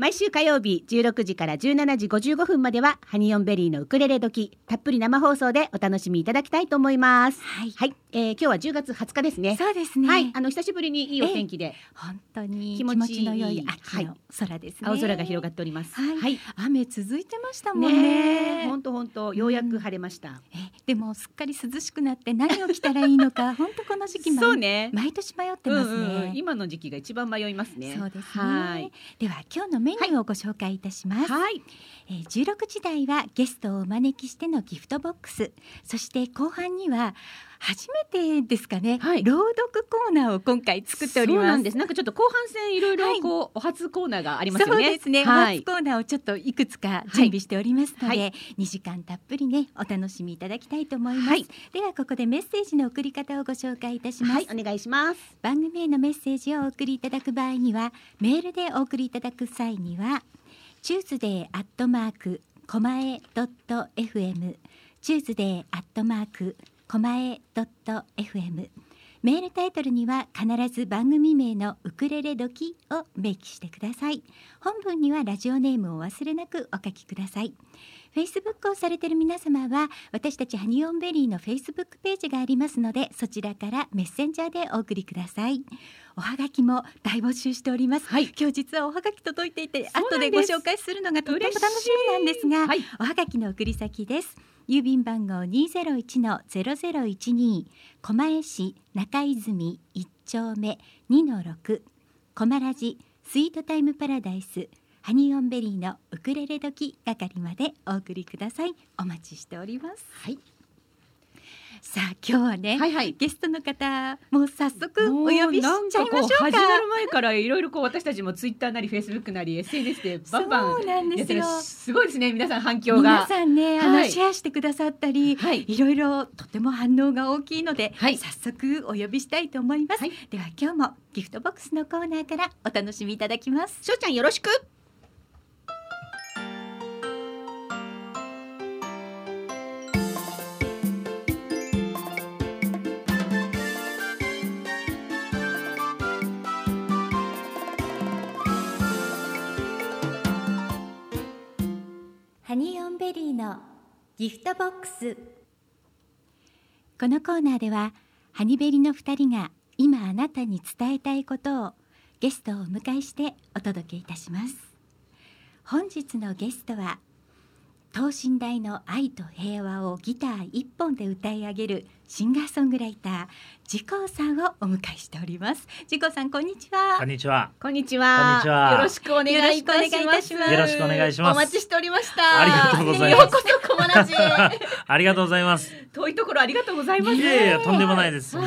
毎週火曜日16時から17時55分まではハニオンベリーのウクレレ時たっぷり生放送でお楽しみいただきたいと思います。はい。はい、えー、今日は10月20日ですね。そうですね。はい。あの久しぶりにいいお天気で。本当に気気持持ちの良い秋の空ですね、青空が広がっております。はい。はい。雨続いてましたもんね。ね本当本当ようやく晴れました、えでもすっかり涼しくなって何を着たらいいのか 本当この時期毎そうね。毎年迷ってますね、うんうんうん。今の時期が一番迷いますね。そうですね。はい。では今日のメニューをご紹介いたします、はい。えー、16時台はゲストをお招きしてのギフトボックス。そして後半には初めてですかね、はい。朗読コーナーを今回作っております。そうなんです。なんかちょっと後半戦いろいろこう、お初コーナーがありますよね。そうですね、はい。お初コーナーをちょっといくつか準備しておりますので、はい。2時間たっぷりねお楽しみいただきたいと思います、はい。ではここでメッセージの送り方をご紹介いたします、はいお願いします。番組へのメッセージをお送りいただく場合にはメールでお送りいただく際にはチューズデーアットマークコマエドット FM チューズデーアットマークコマエドット FM メールタイトルには必ず番組名のウクレレ時を明記してください。本文にはラジオネームをお忘れなくお書きください。Facebook をされている皆様は私たちハニオンベリーの Facebook ページがありますのでそちらからメッセンジャーでお送りください。おはがきも大募集しております、はい。今日実はおはがき届いていて後でご紹介するのがとっても楽しみなんですが、はい。おはがきの送り先です郵便番号201-0012狛江市中泉1丁目2-6狛ラジスイートタイムパラダイス。ハニーオンベリーのウクレレ時係までお送りください。お待ちしております。はい。さあ今日はね、はいはい。ゲストの方もう早速お呼びしちゃいましょうか。始まる前からいろいろこう私たちもツイッターなりフェイスブックなり SNS でバンバンそうなんですよ。やってる。すごいですね皆さん反響が。皆さんね、あのはい。シェアしてくださったり、はい。いろいろとても反応が大きいので、はい。早速お呼びしたいと思います、はい。では今日もギフトボックスのコーナーからお楽しみいただきます。しょうちゃんよろしくハニーオンベリーのギフトボックス。このコーナーではハニベリの2人が今あなたに伝えたいことをゲストをお迎えしてお届けいたします。本日のゲストは等身大の愛と平和をギター1本で歌い上げるシンガーソングライタージコーさんをお迎えしております。ジコーさんこんにちは。こんにちは。こんにちは。こんにちは。よろしくお願いいたします。よろしくお願いします。お待ちしておりました。ありがとうございます。ありがとうございます。遠いところありがとうございますいやいやとんでもないです。あ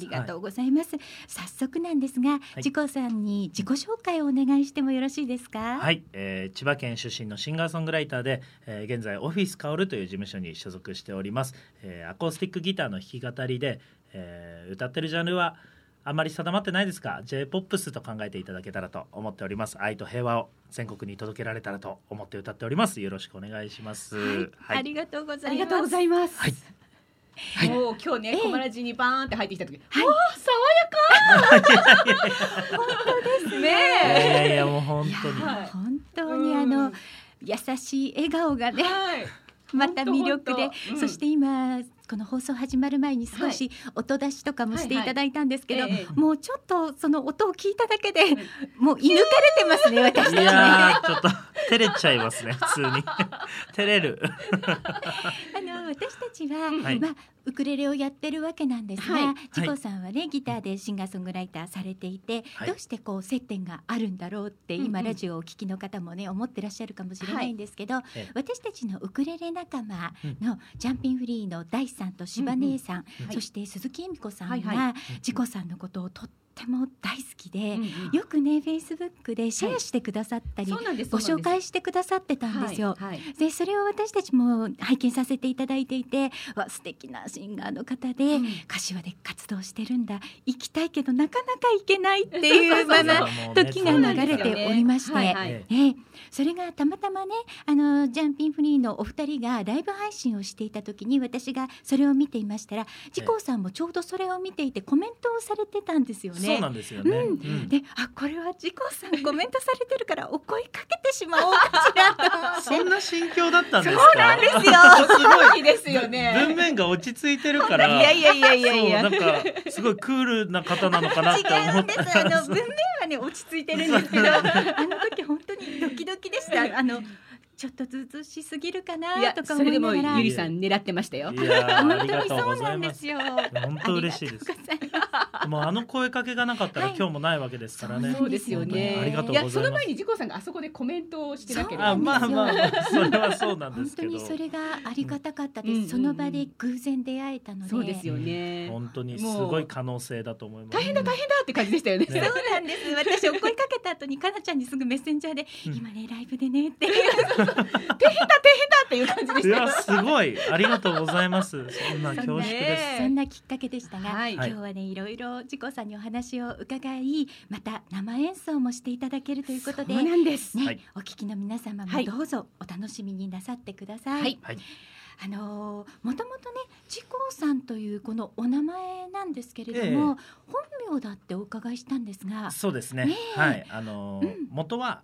りがとうございます、早速なんですが、い。ジコさんに自己紹介をお願いしてもよろしいですか？はい、はいえー千葉県出身のシンガーソングライターで、えー現在オフィスカオルという事務所に所属しております。えーアコースティックギターの弾き語りで、えー歌ってるジャンルはあまり定まってないですが J-POP スと考えていただけたらと思っております。愛と平和を全国に届けられたらと思って歌っております。よろしくお願いします。はい、ありがとうございます。ありがとうございます。はい。はい。もう今日ね、ええ。コマラジにバーンって入ってきた時、はい。わあ爽やか。本当ですいやいね。やいやもう本当に。はい。本当にあの、優しい笑顔がねはい。また魅力でそして今この放送始まる前に少し音出しとかもしていただいたんですけど、はいはいええ。もうちょっとその音を聞いただけで、もう射抜かれてますね 私たいちね。ちょっと照れちゃいますね普通に。照れる。あの私たちは、はい。まあウクレレをやってるわけなんですが、はい。ジコさんはねギターでシンガーソングライターされていて、はい。どうしてこう接点があるんだろうって今、ラジオをお聞きの方もね思ってらっしゃるかもしれないんですけど、ええ私たちのウクレレ仲間のジャンピンフリーの大さんと柴姉さん、はい。そして鈴木恵美子さんが、はいはジコさんのことをとっっても大好きで、うんうん。よくねフェイスブックでシェアしてくださったり、そうなんですご紹介してくださってたんですよ。はいはい。でそれを私たちも拝見させていただいていてわ素敵なシンガーの方で、うん。柏で活動してるんだ。行きたいけどなかなか行けないっていう まま時が流れておりまして、はいはいえええ。それがたまたまねあのジャンピンフリーのお二人がライブ配信をしていた時に私がそれを見ていましたらジコーさんもちょうどそれを見ていてコメントをされてたんですよね。そうなんですよね。うんうんであこれはジコーさんコメントされてるからお声かけてしまおうかしらと。そんな心境だったんですか？そうなんですよすごいいいですよね文面が落ち着いてるから。いやいやいやいやいやなんかすごいクールな方なのかなって違思っうんです。たあの文面はね落ち着いてるんですけど、あの時本当にドキドキでした。あのちょっとずうずうしすぎるかいなやとか思いながら。ゆりさん狙ってましたよいやーあ本りがとうご当にそうないんです。よ。本当嬉しいです もうあの声かけがなかったらはい今日もないわけですからね。そうそうですよねありがとうございますやその前にジコさんがあそこでコメントをしてなければあまあまあまあそれはそうなんで本すけど。当にそれがありがたかったです。うんその場で偶然出会えたので。そうですよね本当にすごい可能性だと思います。大変だ大変だって感じでしたよねねそうなんです。私お声かけた後にかなちゃんにすぐメッセンジャーで、うん今ねライブでねって。っていう感じでいしたやすごいありがとうございます。そんな恐縮です。ねそんなきっかけでしたが、はい今日はねいろいろジコさんにお話を伺いまた生演奏もしていただけるということでそうなんです。ね、はい。お聞きの皆様はい。もどうぞお楽しみになさってください。はい。はい。あのーもともとねジコさんというこのお名前なんですけれども、本名だってお伺いしたんですが、そうですね。ねえ。はい。あのーうん。元は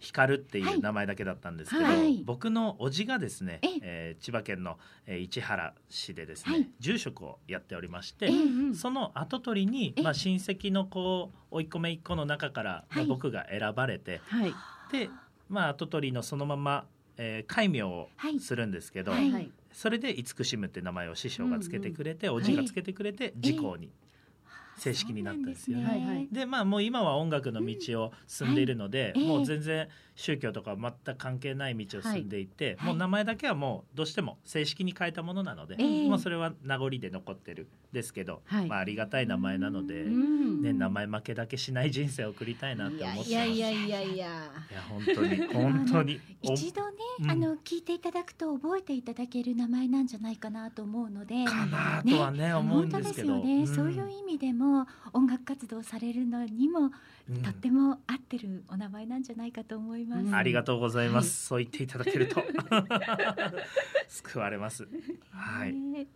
光っていう名前だけだったんですけど、はい。僕の叔父がですねえ、え。ー千葉県の、えー市原市でですね、はい。住職をやっておりまして、ええその跡取りにえまあ親戚のこう甥っ子姪っ子の中から、まあはい僕が選ばれて、はい。でまあ跡取りのそのまま、えー、戒名をはい。するんですけど、はい。はい。それで慈しむって名前を師匠がつけてくれて、ん叔父がつけてくれて時効に正式になったんですよね。そうなんはいはい。でまあもう今は音楽の道を進んでいるので、はい。ええ。もう全然宗教とか全く関係ない道を進んでいて、はい。もう名前だけはもうどうしても正式に変えたものなので、ええ。もうそれは名残で残ってるですけど、はい。まあありがたい名前なので、うん。ね、名前負けだけしない人生を送りたいなって思ってます。いやいやいやいやいや。本当に本当にお一度ね、うん。あの聞いていただくと覚えていただける名前なんじゃないかなと思うので。かなとはね思うんですけど、ね、ん。そういう意味でも音楽活動されるのにも、うん。とっても合ってるお名前なんじゃないかと思います。うん。ありがとうございます、そう言っていただけると。救われます。はい。ね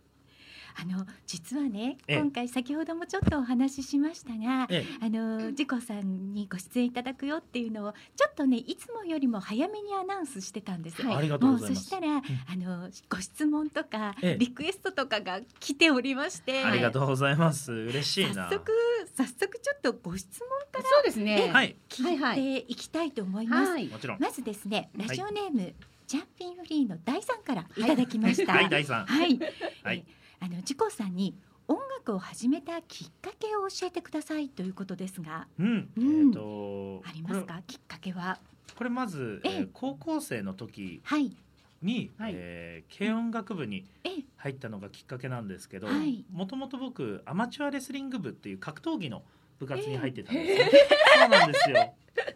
あの実はねええ。今回先ほどもちょっとお話ししましたが、えあのジコさんにご出演いただくよっていうのをちょっとねいつもよりも早めにアナウンスしてたんです。ありがとうございます。もうそしたら、あのご質問とか、ええ。リクエストとかが来ておりまして、ありがとうございます。嬉しいな。早速早速ちょっとご質問からそうですね。はい。聞いていきたいと思います。はいもちろん。まずですねはい。ラジオネーム、ジャンピンフリーの大さんからいただきました。はい。大さん。はい。はい。えあのジコさんに音楽を始めたきっかけを教えてくださいということですが、うん、うん。えっ、とありますか？きっかけは？これまず、えええ。ー高校生の時はい。に、はい。えー軽音楽部にええ。入ったのがきっかけなんですけどはい。もともと僕アマチュアレスリング部っていう格闘技の部活に入ってたんですね、そうなんですよ。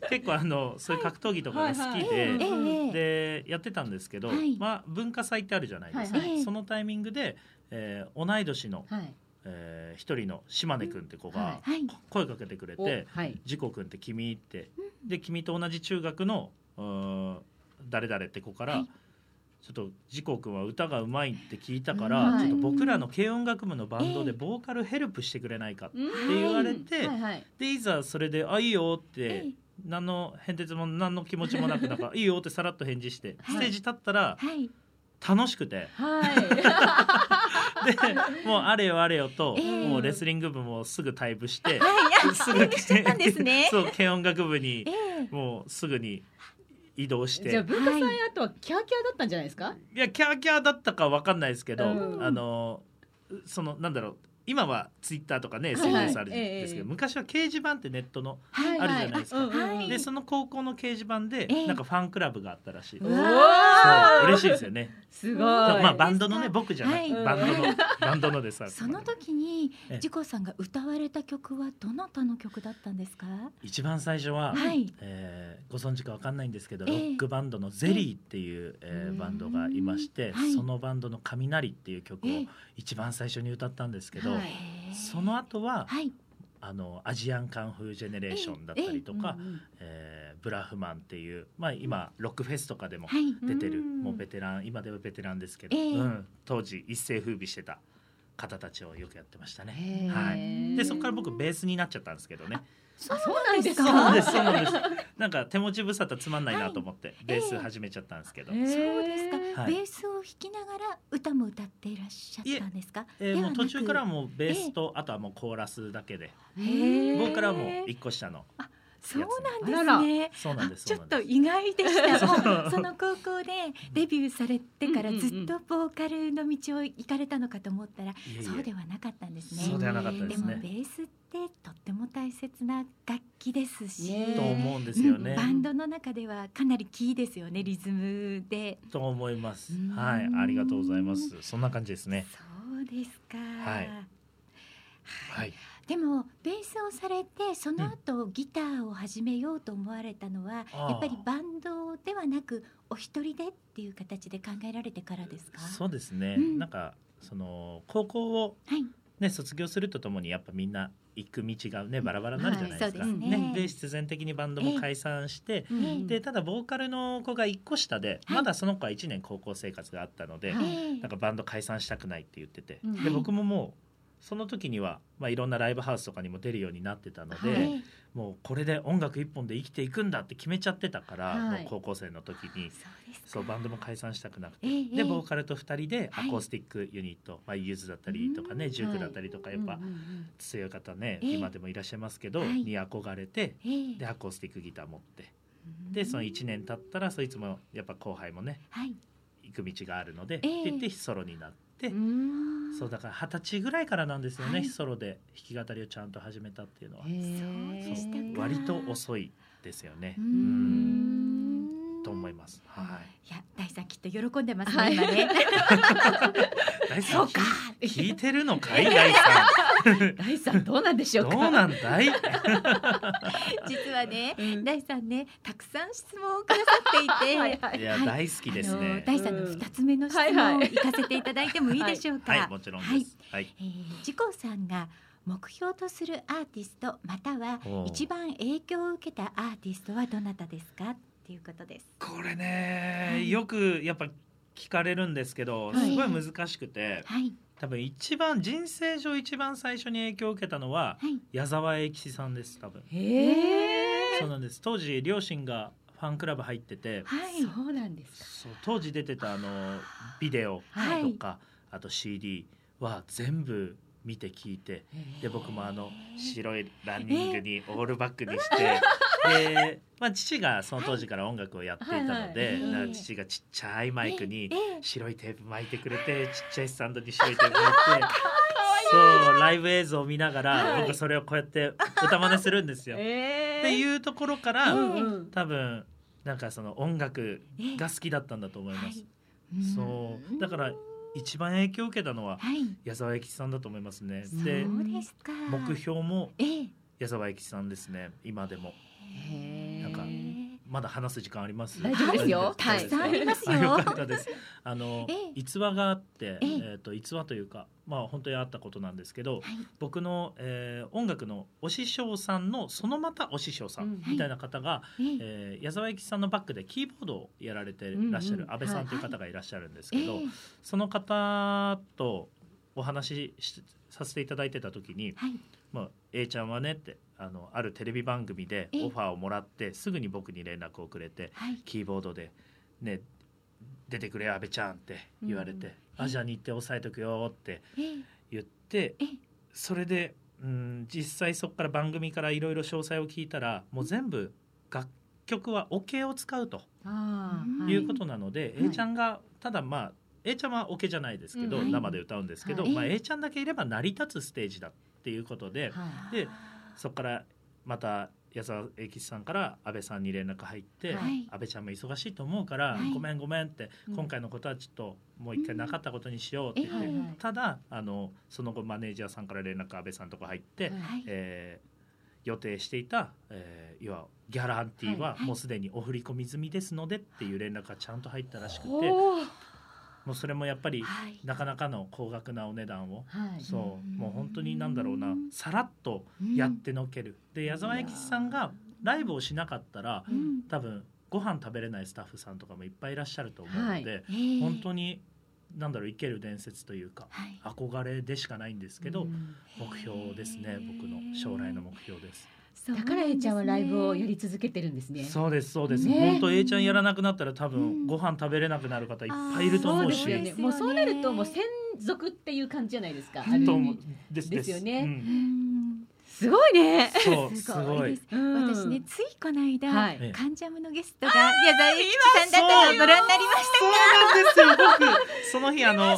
結構あのそういう格闘技とかが好きで、でやってたんですけど、はい。まあ、文化祭ってあるじゃないですか、そのタイミングで、えー同い年の、はい。えー一人の島根君って子がははい。声かけてくれおてはい「ジコ君って君」ってで君と同じ中学の誰々って子から、はい。ちょっとジコ君は歌がうまいって聞いたから、はい。ちょっと僕らの軽音楽部のバンドでええボーカルヘルプしてくれないかって言われて、はいはい。でいざそれで「あいいよ」って、ええ。何の変哲も何の気持ちもなくなんか「いいよ」ってさらっと返事してはい。ステージ立ったらはい。楽しくて、はい でもうあれよあれよと、ええ。もうレスリング部もすぐ退部して、はい。あ、すぐしちゃったんですね。そう軽音楽部にええ。もうすぐに移動して。じゃあ文化祭あとはキャーキャーだったんじゃないですか？いやキャーキャーだったかわかんないですけど、うん。あのそのなんだろう今はツイッターとかね SNS あるんですけど、ええ。昔は掲示板ってネットのはいあるじゃないですか。はい。でその高校の掲示板でええ。なんかファンクラブがあったらしい、うそう嬉しいですよね。すごい。まあバンドのね僕じゃない、はい。バンドのバンドのでさその時にええ。ジコさんが歌われた曲はどなたの曲だったんですか？一番最初は、はい。えーご存知かわかんないんですけど、ええ。ロックバンドのゼリーっていう、えーバンドがいまして、はい。そのバンドの「雷」っていう曲をええ一番最初に歌ったんですけど、その後は、はい。あのアジアンカンフージェネレーションだったりとか、えーブラフマンっていう、まあ、今ロックフェスとかでもはい。出てる、うん。もうベテラン今ではベテランですけど、当時一世風靡してた方たちをよくやってましたね。はい、でそこから僕ベースになっちゃったんですけどね。そうなんですそうかなんですそうなんです。なんか手持ち無沙汰つまんないなと思って、ベース始めちゃったんですけど、そうですか、はい。ベースを弾きながら歌も歌っていらっしゃったんですか？えーもう途中からはもうベースと、あとはもうコーラスだけで、僕からはもう一個下のそうなんですね。そうなんです。あちょっと意外でした。もうその高校でデビューされてからずっとボーカルの道を行かれたのかと思ったらそうではなかったんですね。そうではなかったでですもベね。ースってとっても大切な楽器ですし、ねと思うんですよね。うん。バンドの中ではかなりキーですよねリズムで。と思います。うん。はい、ありがとうございます。そんな感じですね。そうですか。はい。はい。でもベースをされてその後、ギターを始めようと思われたのはあーやっぱりバンドではなくお一人でっていう形で考えられてからですか？そうですね。うん。なんかその高校をはい。ね卒業するとともにやっぱみんな行く道がねバラバラになるじゃないですか。はいですね。で必然的にバンドも解散して。うんでただボーカルの子が1個下で、はい。まだその子は1年高校生活があったので、はい。ええなんかバンド解散したくないって言ってて、うん。ではい僕ももうその時には、まあ、いろんなライブハウスとかにも出るようになってたので、はい。ええもうこれで音楽一本で生きていくんだって決めちゃってたから、はい。もう高校生の時に。そうバンドも解散したくなくて、ええでボーカルと2人ではい。アコースティックユニット、まあ、ゆずだったりとかねうん。ジュークだったりとかやっぱ強い方ね、ええ。今でもいらっしゃいますけど、はい。に憧れてええ。でアコースティックギター持って。でその1年経ったらそいつもやっぱ後輩もねはい。行く道があるので、ええ。って言ってソロになって、うん。そうだから二十歳ぐらいからなんですよね、はい。ソロで弾き語りをちゃんと始めたっていうのは。割と遅いですよね。と思います。はい。いや大さんきっと喜んでますはい。ね今ね。大さんそうか。聞いてるのかい大さ 大さんどうなんでしょん。うか？どうなんだい？実はねうん大さんねたくさん質問をくださっていて はいはいいや、はい大好きですね。大さんの二つ目の質はいはい問行かせていただいてもいいでしょうか？はい、もちろんです。はい。えー、自己さんが目標とするアーティストまたは一番影響を受けたアーティストはどなたですか？っていうことです。これね、はいよくやっぱ聞かれるんですけど、はいすごい難しくて、はい多分一番人生上一番最初に影響を受けたのははい矢沢永吉さんです。多分。そうなんです。当時両親がファンクラブ入ってて、はいそうなんですか。そう当時出てたあのビデオはいとか、あと CD は全部見て聞いてで僕もあの白いランニングにオールバックにして、で、まあ、父がその当時から音楽をやっていたので、はいはい。なんか父がちっちゃいマイクにええ。白いテープ巻いてくれてちっちゃいスタンドに白 いテープ巻いてそうライブ映像を見ながら、はい。僕それをこうやって歌真似するんですよ。えっていうところから、ええ多分なんかその音楽が好きだったんだと思います。そう。だから一番影響を受けたのははい。矢沢永吉さんだと思いますね。で。目標もええ。矢沢永吉さんですね。今でもなんかまだ話す時間あります？大丈夫ですよ。たくさんありますあよよ。かったです。あのええ。逸話があってええ。えっと逸話というかまあ本当にあったことなんですけどはい。僕のえー音楽のお師匠さんのそのまたお師匠さうん。んみたいな方がえええー矢沢永吉さんのバックでキーボードをやられてらっしゃる安倍さんという方がいらっしゃるんですけどええその方とお話ししさせていただいてた時にはい「まあ、A ちゃんはね」ってあのあるテレビ番組でえ？えオファーをもらってすぐに僕に連絡をくれてはい。キーボードで「ね出てくれ阿部ちゃん」って言われて「うんあじゃあ日程押さえとくよ」ってえ？え言ってえ？えそれで、うん、実際そこから番組からいろいろ詳細を聞いたらもう全部楽曲はオケを使うとい。いうことなので、はい。A ちゃんがただまあ A ちゃんはオケじゃないですけど、うん。はい。生で歌うんですけど、はい。まあ、A ちゃんだけいれば成り立つステージだっていうことで、はい。でそこからまた矢沢永吉さんから安倍さんに連絡入って、はい。安倍ちゃんも忙しいと思うから、はい。ごめんごめんって、うん。今回のことはちょっともう一回なかったことにしようって言って、はいはいただあのその後マネージャーさんから連絡安倍さんのとこ入って、はい。はい。えー予定していた、えー、いわギャランティーははい。もうすでにお振り込み済みですのでっていう連絡がちゃんと入ったらしくて、ほうもうそれもやっぱりはい。なかなかの高額なお値段を、はい。そう。うん。もう本当になんだろうな。うんさらっとやってのける、で矢沢永吉さんがライブをしなかったらうん。多分ご飯食べれないスタッフさんとかもいっぱいいらっしゃると思うので、えー本当になんだろう生ける伝説というかはい。憧れでしかないんですけど、うん。目標ですね。僕の将来の目標です。だから A ちゃんはライブをやり続けてるんですね。そうですそうです、ね。本当 A ちゃんやらなくなったら多分、うん。ご飯食べれなくなる方いっぱいいると思うし。もうそうなるともう専属っていう感じじゃないですか。ある意と思う味です。ですよね。すごいね。そうすすごい私ねついこの間、カンジャムのゲストが矢沢永吉さんだったのをご覧になりました。そうなんですよ。僕その日あの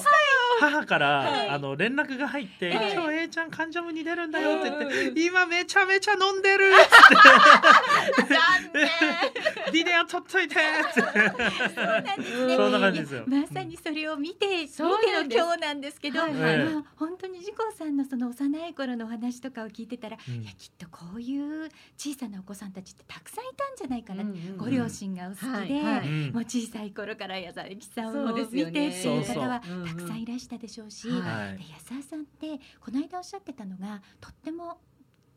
母から、はい。あの連絡が入って「はい今日 A ちゃんカンジャムに出るんだよ」って言って「うんうん今めちゃめちゃ飲んでる」残念。ビデオ撮っといて」って。そうなんですねそんな感じですよ。まさにそれを見て、見ての今日なんですけど、はい。はい。まあ本当に次郎さんのその幼い頃のお話とかを聞いてたら、うん。いやきっとこういう小さなお子さんたちってたくさんいたんじゃないかな、うんうんご両親がお好きで、はい。はい。うんもう小さい頃から矢沢永吉さんそうをですよね。見てっていう。方はたくさんいらしたでしょうし、はい。はいで矢沢さんってこの間おっしゃってたのがとっても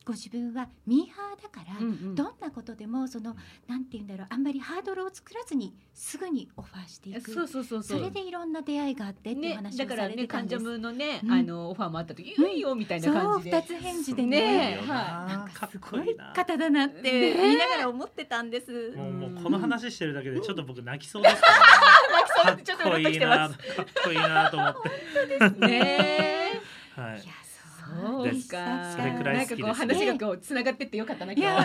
ご自分はミーハーだから、うんうん。どんなことでもそのなんて言うんだろうあんまりハードルを作らずにすぐにオファーしていく。そうそうそうそ。そうれでいろんな出会いがあってっていうね、話をさだからね、れてたんです。カンジャムのね、うん。あのオファーもあった時、いいよみたいなそう感じで。二つ返事でね。ね。いい。なかっこい方だなって。ね。言いながら思ってたんです。もうもうこの話してるだけでちょっと僕泣きそうですから、ね、ちょっとかっこいいなかっこいいなと思って。ね。はい。いやそうですか。それくらい好きですなんかこう話がこう繋がってってよかったな今日いやは。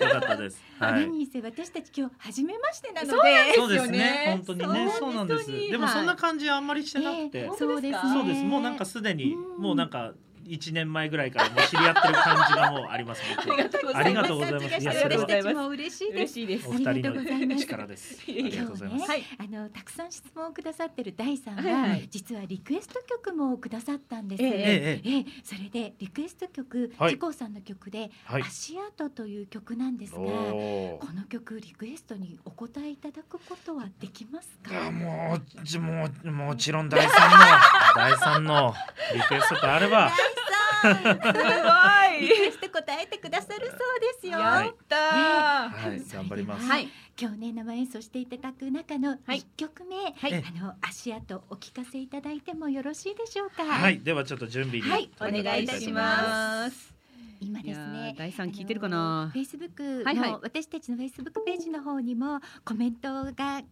よかったです。はい。何せ私たち今日初めましてなので。そうですね。本当にね。そそううなんんです。なでもそんな感じあんまりしてなくて、そうですね。そうです。もうなんかすでにうん。もうなんか一年前ぐらいからもう知り合ってる感じがもうあります僕。ありがとうございます。ありがとうございます。いやそれは私たちも嬉しいで。す。嬉しいです。お。二ありがとうござい人のます。力です。ありがとうございます、今日はい。あのたくさん質問をくださってる大さんは、実はリクエスト曲もくださったんです。ええええええ。えそれでリクエスト曲、はい。ジコーさんの曲で、はい。足跡という曲なんですが、この曲リクエストにお答えいただくことはできますか？あもうじもうもちろん第三の第三のリクエストとあれば 大さん、すごいリクエスト答えてくださるそうですよ。はいやったー。はい頑張りますはい。今日ね生演奏していただく中のはい一曲目、はいあの足跡お聞かせいただいてもよろしいでしょうか？はいではちょっと準備にはいお願いいたします。今ですねー。第三聞いてるかなフェイスブックはいはいの私たちのフェイスブックページの方にもコメントが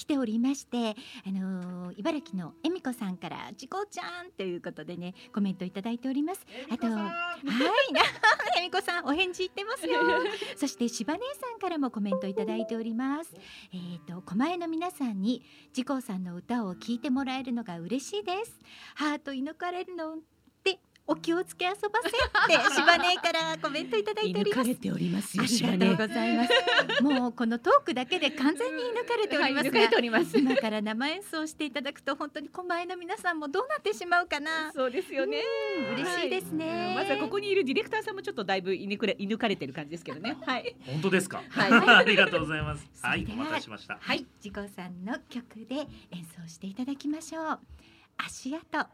来ておりまして、あのー茨城のえみこさんから「じこちゃん」ということでねコメントいただいております。あとはい、なえみこさんお返事言ってますよ。そしてしば姉さんからもコメントいただいております。えっ、と狛江の皆さんにじこさんの歌を聞いてもらえるのが嬉しいです。ハート射抜かれるのお気をつけ遊ばせって しばねからコメントいただいております。ておりますよ。ありがとうございます。もうこのトークだけで完全に抜かれておりますがはい抜かれております今から生演奏していただくと本当に狛江の皆さんもどうなってしまうかな。そうですよね。嬉しいですね。まずはここにいるディレクターさんもちょっとだいぶ射抜かれ射抜かれてる感じですけどね。はい。本当ですか？はい ありがとうございますははいお待たせしましたはい、ジコさんの曲で演奏していただきましょう。足跡。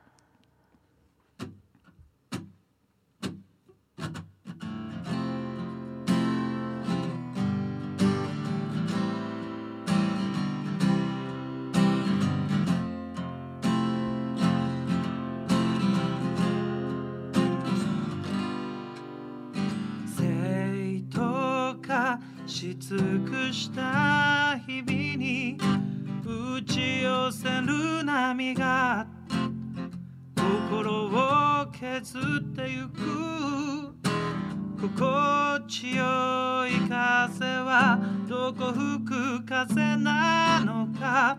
し尽くした日々に打ち寄せる波が心を削ってゆく。心地よい風はどこ吹く風なのか。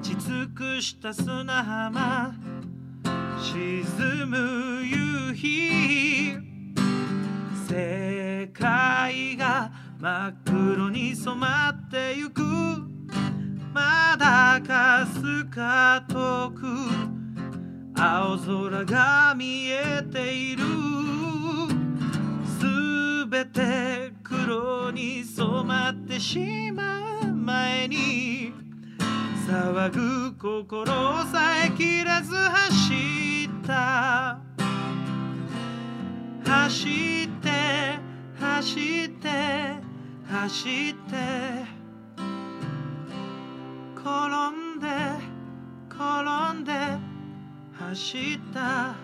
立ち尽くした砂浜。沈む夕日。世界が真っ黒に染まってゆく。まだかすか遠く。青空が見えている。すべて黒に染まってしまう前に。騒ぐ心さえ切れず走った。走って走って走って転んで転んで走った。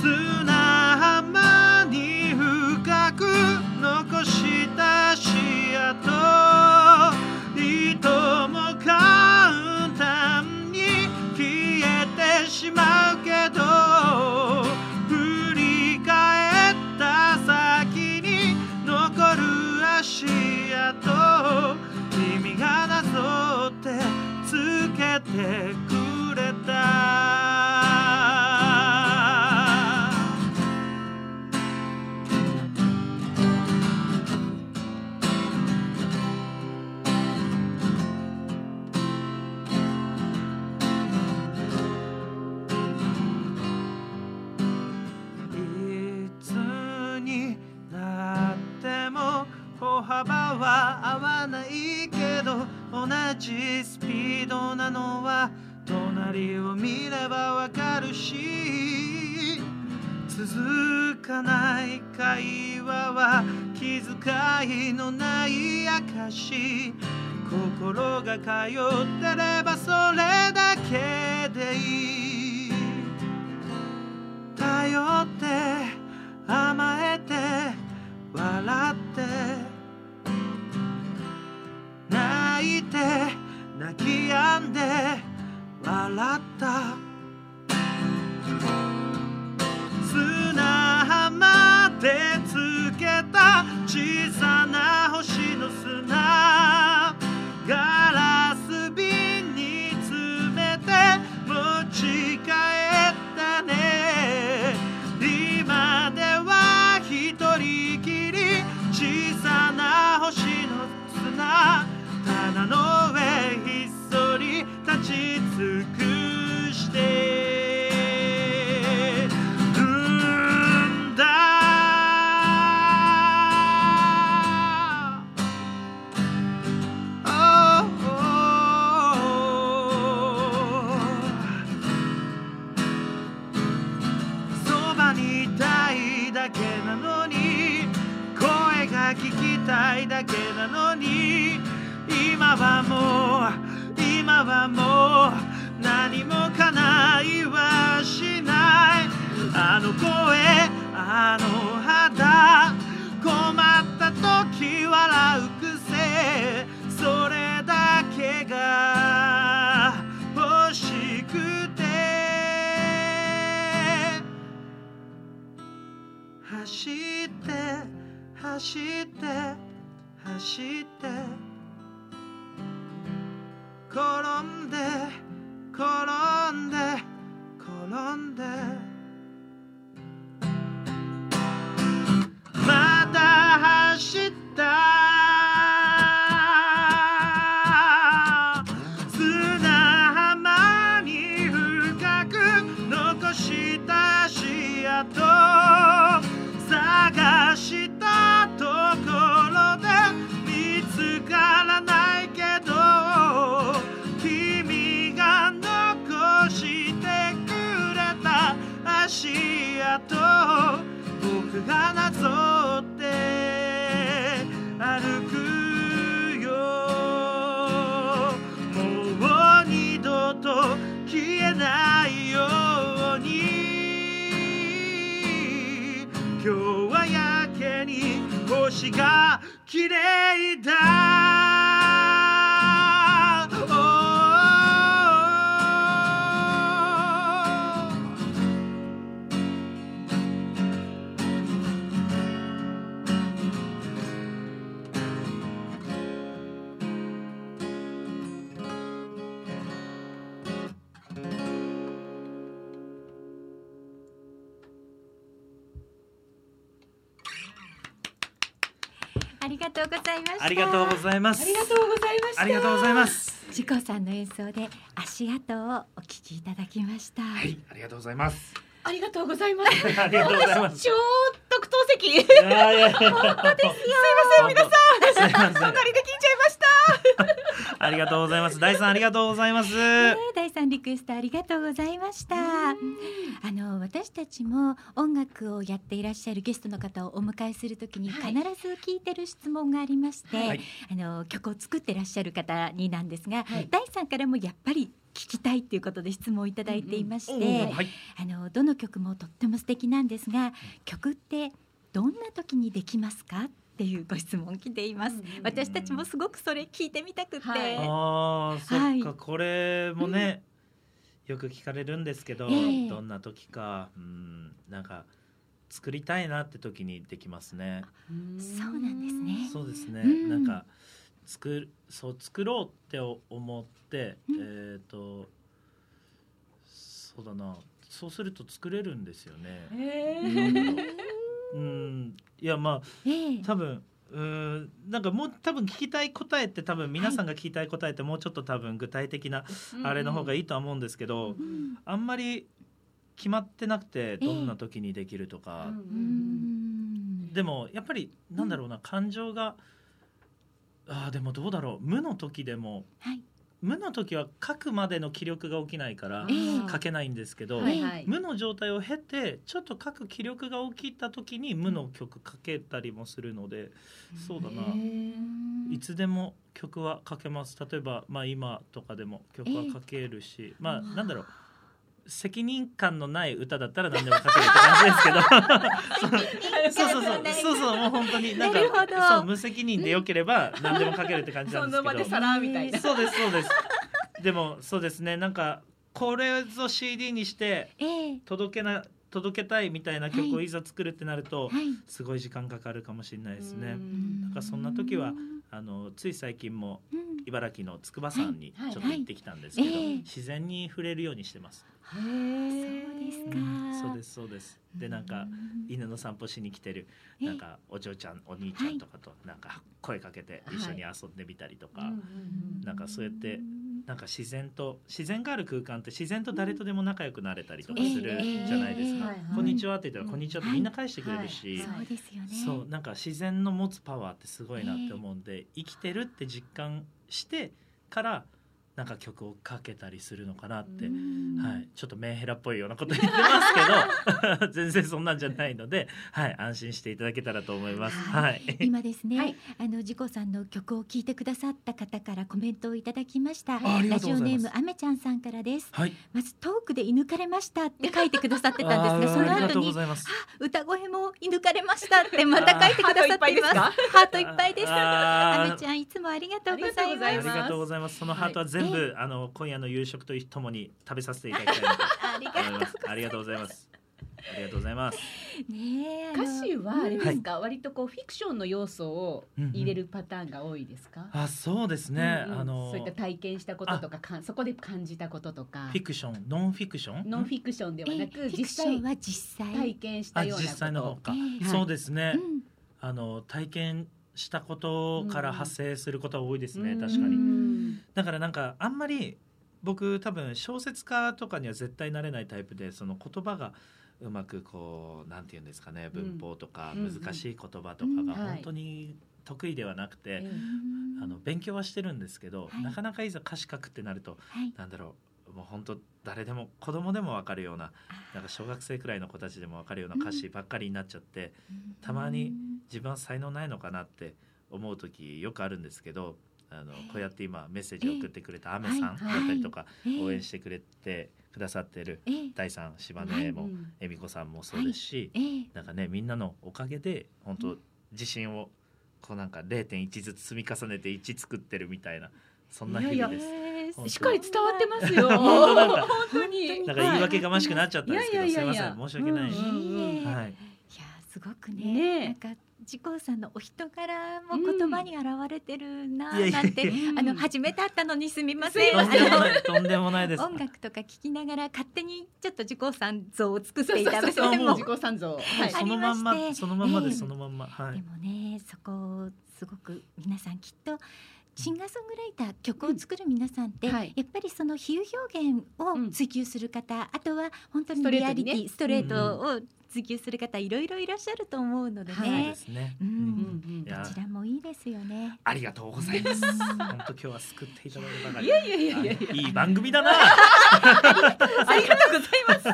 砂くれた。いつになっても歩幅は合わないけど同じスピードなのは隣を見ればわかるし続かない会話は気遣いのない証心が通ってればそれだけでいい。頼って甘えて笑って泣き止んで笑った砂浜でつけた小さな星の砂ガラス瓶に詰めて持ち帰ったね。今では一人きり小さな星の砂。棚のしてるんだそばにいたいだけなのに声が聞きたいだけなのに今はもう今はもう何も叶いはしない。あの声あの肌困った時笑う癖。それだけが欲しくて。走って走って走って。転んで転んで転んで。星が綺麗だ。りがとうございました。ありがとうございます。ありがとうございました。ありがとうございます。自己さんの演奏で足跡をお聞きいただきました、はいありがとうございます。ありがとうございます。ありがとうございます。超特等席。いやいやいや。本当ですよすいません皆さん。すいません。隣でありがとうございます。大さんありがとうございます。ね第三リクエストありがとうございました。あの私たちも音楽をやっていらっしゃるゲストの方をお迎えするときに必はい。ず聞いてる質問がありまして、はい。あの曲を作ってらっしゃる方になんですが、はい。第三からもやっぱり聞きたいっていうことで質問をいただいていまして、あのどの曲もとっても素敵なんですが、曲ってどんな時にできますか？っていうご質問来ています。私たちもすごくそれ聞いてみたくて、はい。ああそっか、はい。これもね、よく聞かれるんですけど、ええ。どんな時かうんなんか作りたいなって時にできますね。そうなんですね。そうですね、うん。なんか作るそう作ろうって思って、うん。えっ、とそうだな。そうすると作れるんですよね。へうんーうん。いやまあええ。多分うーん。なんかもう多分聞きたい答えって多分皆さんが聞きたい答えってもうちょっと多分具体的なあれの方がいいとは思うんですけど、うんあんまり決まってなくてどんな時にできるとか、うんうん。でもやっぱりなんだろうな、感情があーでもどうだろう。無の時でもはい無の時は書くまでの気力が起きないからええ。書けないんですけど、はいはい。無の状態を経てちょっと書く気力が起きた時に無の曲書けたりもするので、そうだな。いつでも曲は書けます。例えば、まあ、今とかでも曲は書けるし、まあなんだろう責任感のない歌だったら何でも書けるって感じですけど そうそうそうそうそうもう本当になんかそう無責任でよければ何でも書けるって感じなんですけどその場でさらみたいなそうですそうですでもそうですねなんかこれぞ CD にしてええ届けな届けたいみたいな曲をいざ作るってなると、はいすごい時間かかるかもしれないですね。うんなんかそんな時はあのつい最近もうん。茨城の筑波山にはいちょっと行ってきたんですけど、自然に触れるようにしてます。へそうーですか。そうですそうです。でなんか犬の散歩しに来てるええ。なんかお嬢ちゃんお兄ちゃんとかとなんか声かけて一緒に遊んでみたりとか、うんうん。なんかそうやってなんか自然と自然がある空間って自然と誰とでも仲良くなれたりとかするじゃないですか。こんにちはって言ったら、うんこんにちはってみんな返してくれるし。はい。そうですよね。そうなんか自然の持つパワーってすごいなって思うんで、生きてるって実感してからなんか曲をかけたりするのかなって、うん。はい、ちょっとメンヘラっぽいようなこと言ってますけど 全然そんなんじゃないので、はい、安心していただけたらと思います。ははい、今ですね、はい。あのジコさんの曲を聴いてくださった方からコメントをいただきました。ラジオネームあめちゃんさんからです。はい、まずトークで射抜かれましたって書いてくださってたんですがその後にざいます。歌声も射抜かれましたってまた書いてくださっています。ハートいっぱいです。あめちゃんいつもありがとうございます。ありがとうございます。そのハートは全部、あの今夜の夕食とともに食べさせていただきたいなとありがと思いうます。ありがとうございます。ありがとうございます。ね歌詞はあれですか、割とこうフィクションの要素を入れるパターンが多いですか、あ、そうですね。うんうん。あのそういった体験したこととかかんそこで感じたこととか。フィクション、ノンフィクション？ノンフィクションではなく実際は実際。体験したあ、ような実際の方こか。ええ。そうですね。うん。あの体験したことから派生することは多いですね。うん。確かに。にだからなんかあんまり僕多分小説家とかには絶対なれないタイプでその言葉がうまくこうなんて言うんですかねうん。文法とかうん難しい言葉とかうん。がはい本当に得意ではなくて、うんあの勉強はしてるんですけど、はい。なかなかいざ歌詞書くってなるとはい。なんだろうもう本当誰でも子供でも分かるようななんか小学生くらいの子たちでも分かるような歌詞ばっかりになっちゃって、たまに自分は才能ないのかなって思う時よくあるんですけどあのええこうやって今メッセージを送ってくれたアメさんだっはいたりとかええ応援してくれてくださってるええ大さん柴はい。根も恵美子さんもそうですしええなんかねみんなのおかげで本当うん自信をこうなんか0.1ずつ積み重ねて1作ってるみたいなそんないやいや日々です。ええ本当しっかり伝わってますよ。本当なんか本当に。なんか言い訳がましくなっちゃったんですけど、すい。ませいやいやいや。いやん申し訳ない。うんうんうん。はい。いやすごくね。なんか自公さんのお人柄も言葉に表れてるなうんいやいや。なんて、うん。あの初めて会ったのにすみません。とんでもあないとんでもないです。の音楽とか聞きながら勝手にちょっと自公さん像を作っていたそうそうもう自己賛像。はい。そのまんまそのまんまでええ。すそのまんま。はい。でもねそこをすごく皆さんきっとシンガーソングライター曲を作る皆さんって、うん。はい。やっぱりその比喩表現を追求する方、あとは本当にストレーリアトにね。リティストレートを追求する方、いろいろいらっしゃると思うのでね、はい。ですね。うん。うん。いや。どちらもいいですよね。ありがとうございます。本当今日は救っていただいたばかり。いやいやいやいやいや。いい番組だな。ありがとうございます。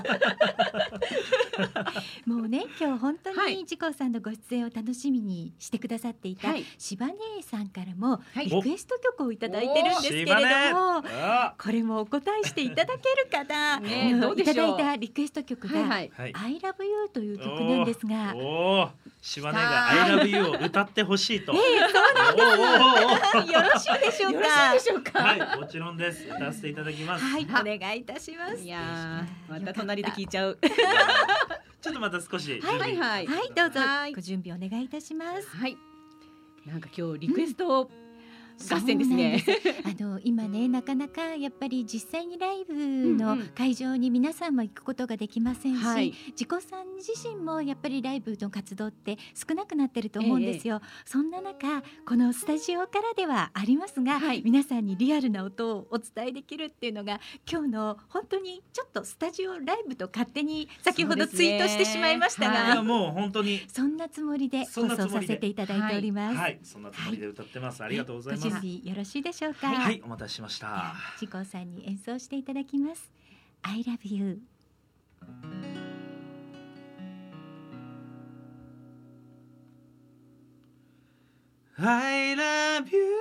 もうね今日本当はい。に自己さんのご出演を楽しみにしてくださっていたはい。柴姉さんからもはい。リクエスト曲をいただいてるんですけれども。あこれもお答えしていただけるかな？ねえあのどうでしょう。いただいたリクエスト曲が、I Love You という曲なんですが、おお島根来たが I love you を歌ってほしいと。ええそうなんおーおーおーよろしいでしょうよか。ろしいでしょうか。はい、もちろんです。歌わせていただきます。はい、あお願いいたします。いやーまた隣で聞いちゃう。ちょっとまた少し準備。はいはいはい、どうぞはいご準備お願いいたします。はい。なんか今日リクエスト合戦ですね。あの今ねなかなかやっぱり実際にライブうんのうん。会場に皆さんも行くことができませんし、はい。自己さん自身もやっぱりライブの活動って少なくなってると思うんですよ、そんな中このスタジオからではありますが、はい。皆さんにリアルな音をお伝えできるっていうのが今日の本当にちょっとスタジオライブと勝手に先ほどツイートしてしまいましたそうですねが、いやもう本当に。そんなつもりでそ放送させていただいております。はい、そんなつもりで歌ってます。ありがとうございます。ご準備よろしいでしょうか。はい、お待たせしました。自己さんに演奏していただきます。I love you。I love you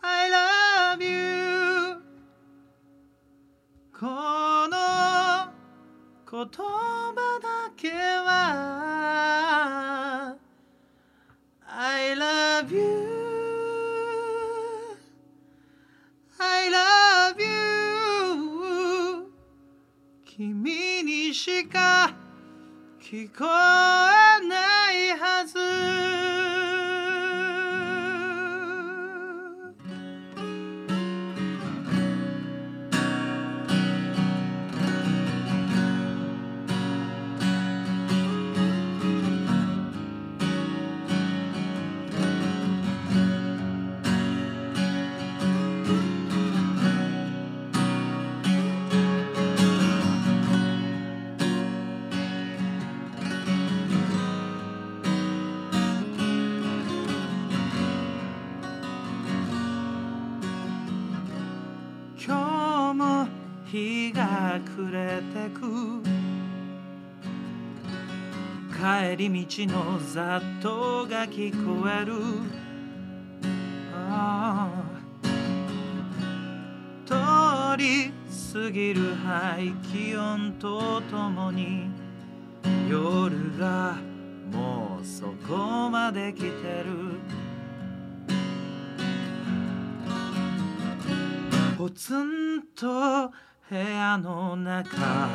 I love you この言葉だけは I love you I love you 君にしか聞こえないはず日が暮れてく。帰り道の雑踏が聞こえる。通り過ぎる排気音とともに夜がもうそこまで来てる。ポツンと部屋の中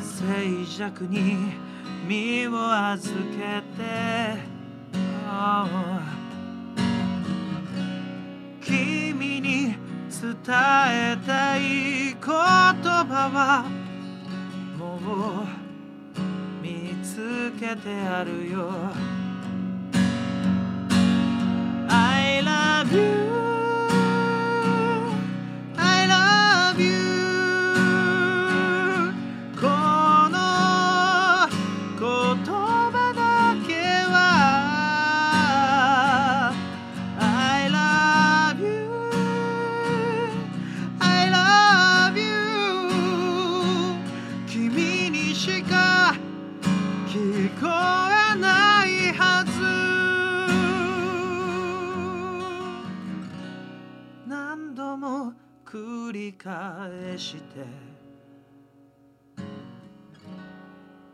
静寂に身を預けてああ君に伝えたい言葉はもう見つけてあるよ。I love you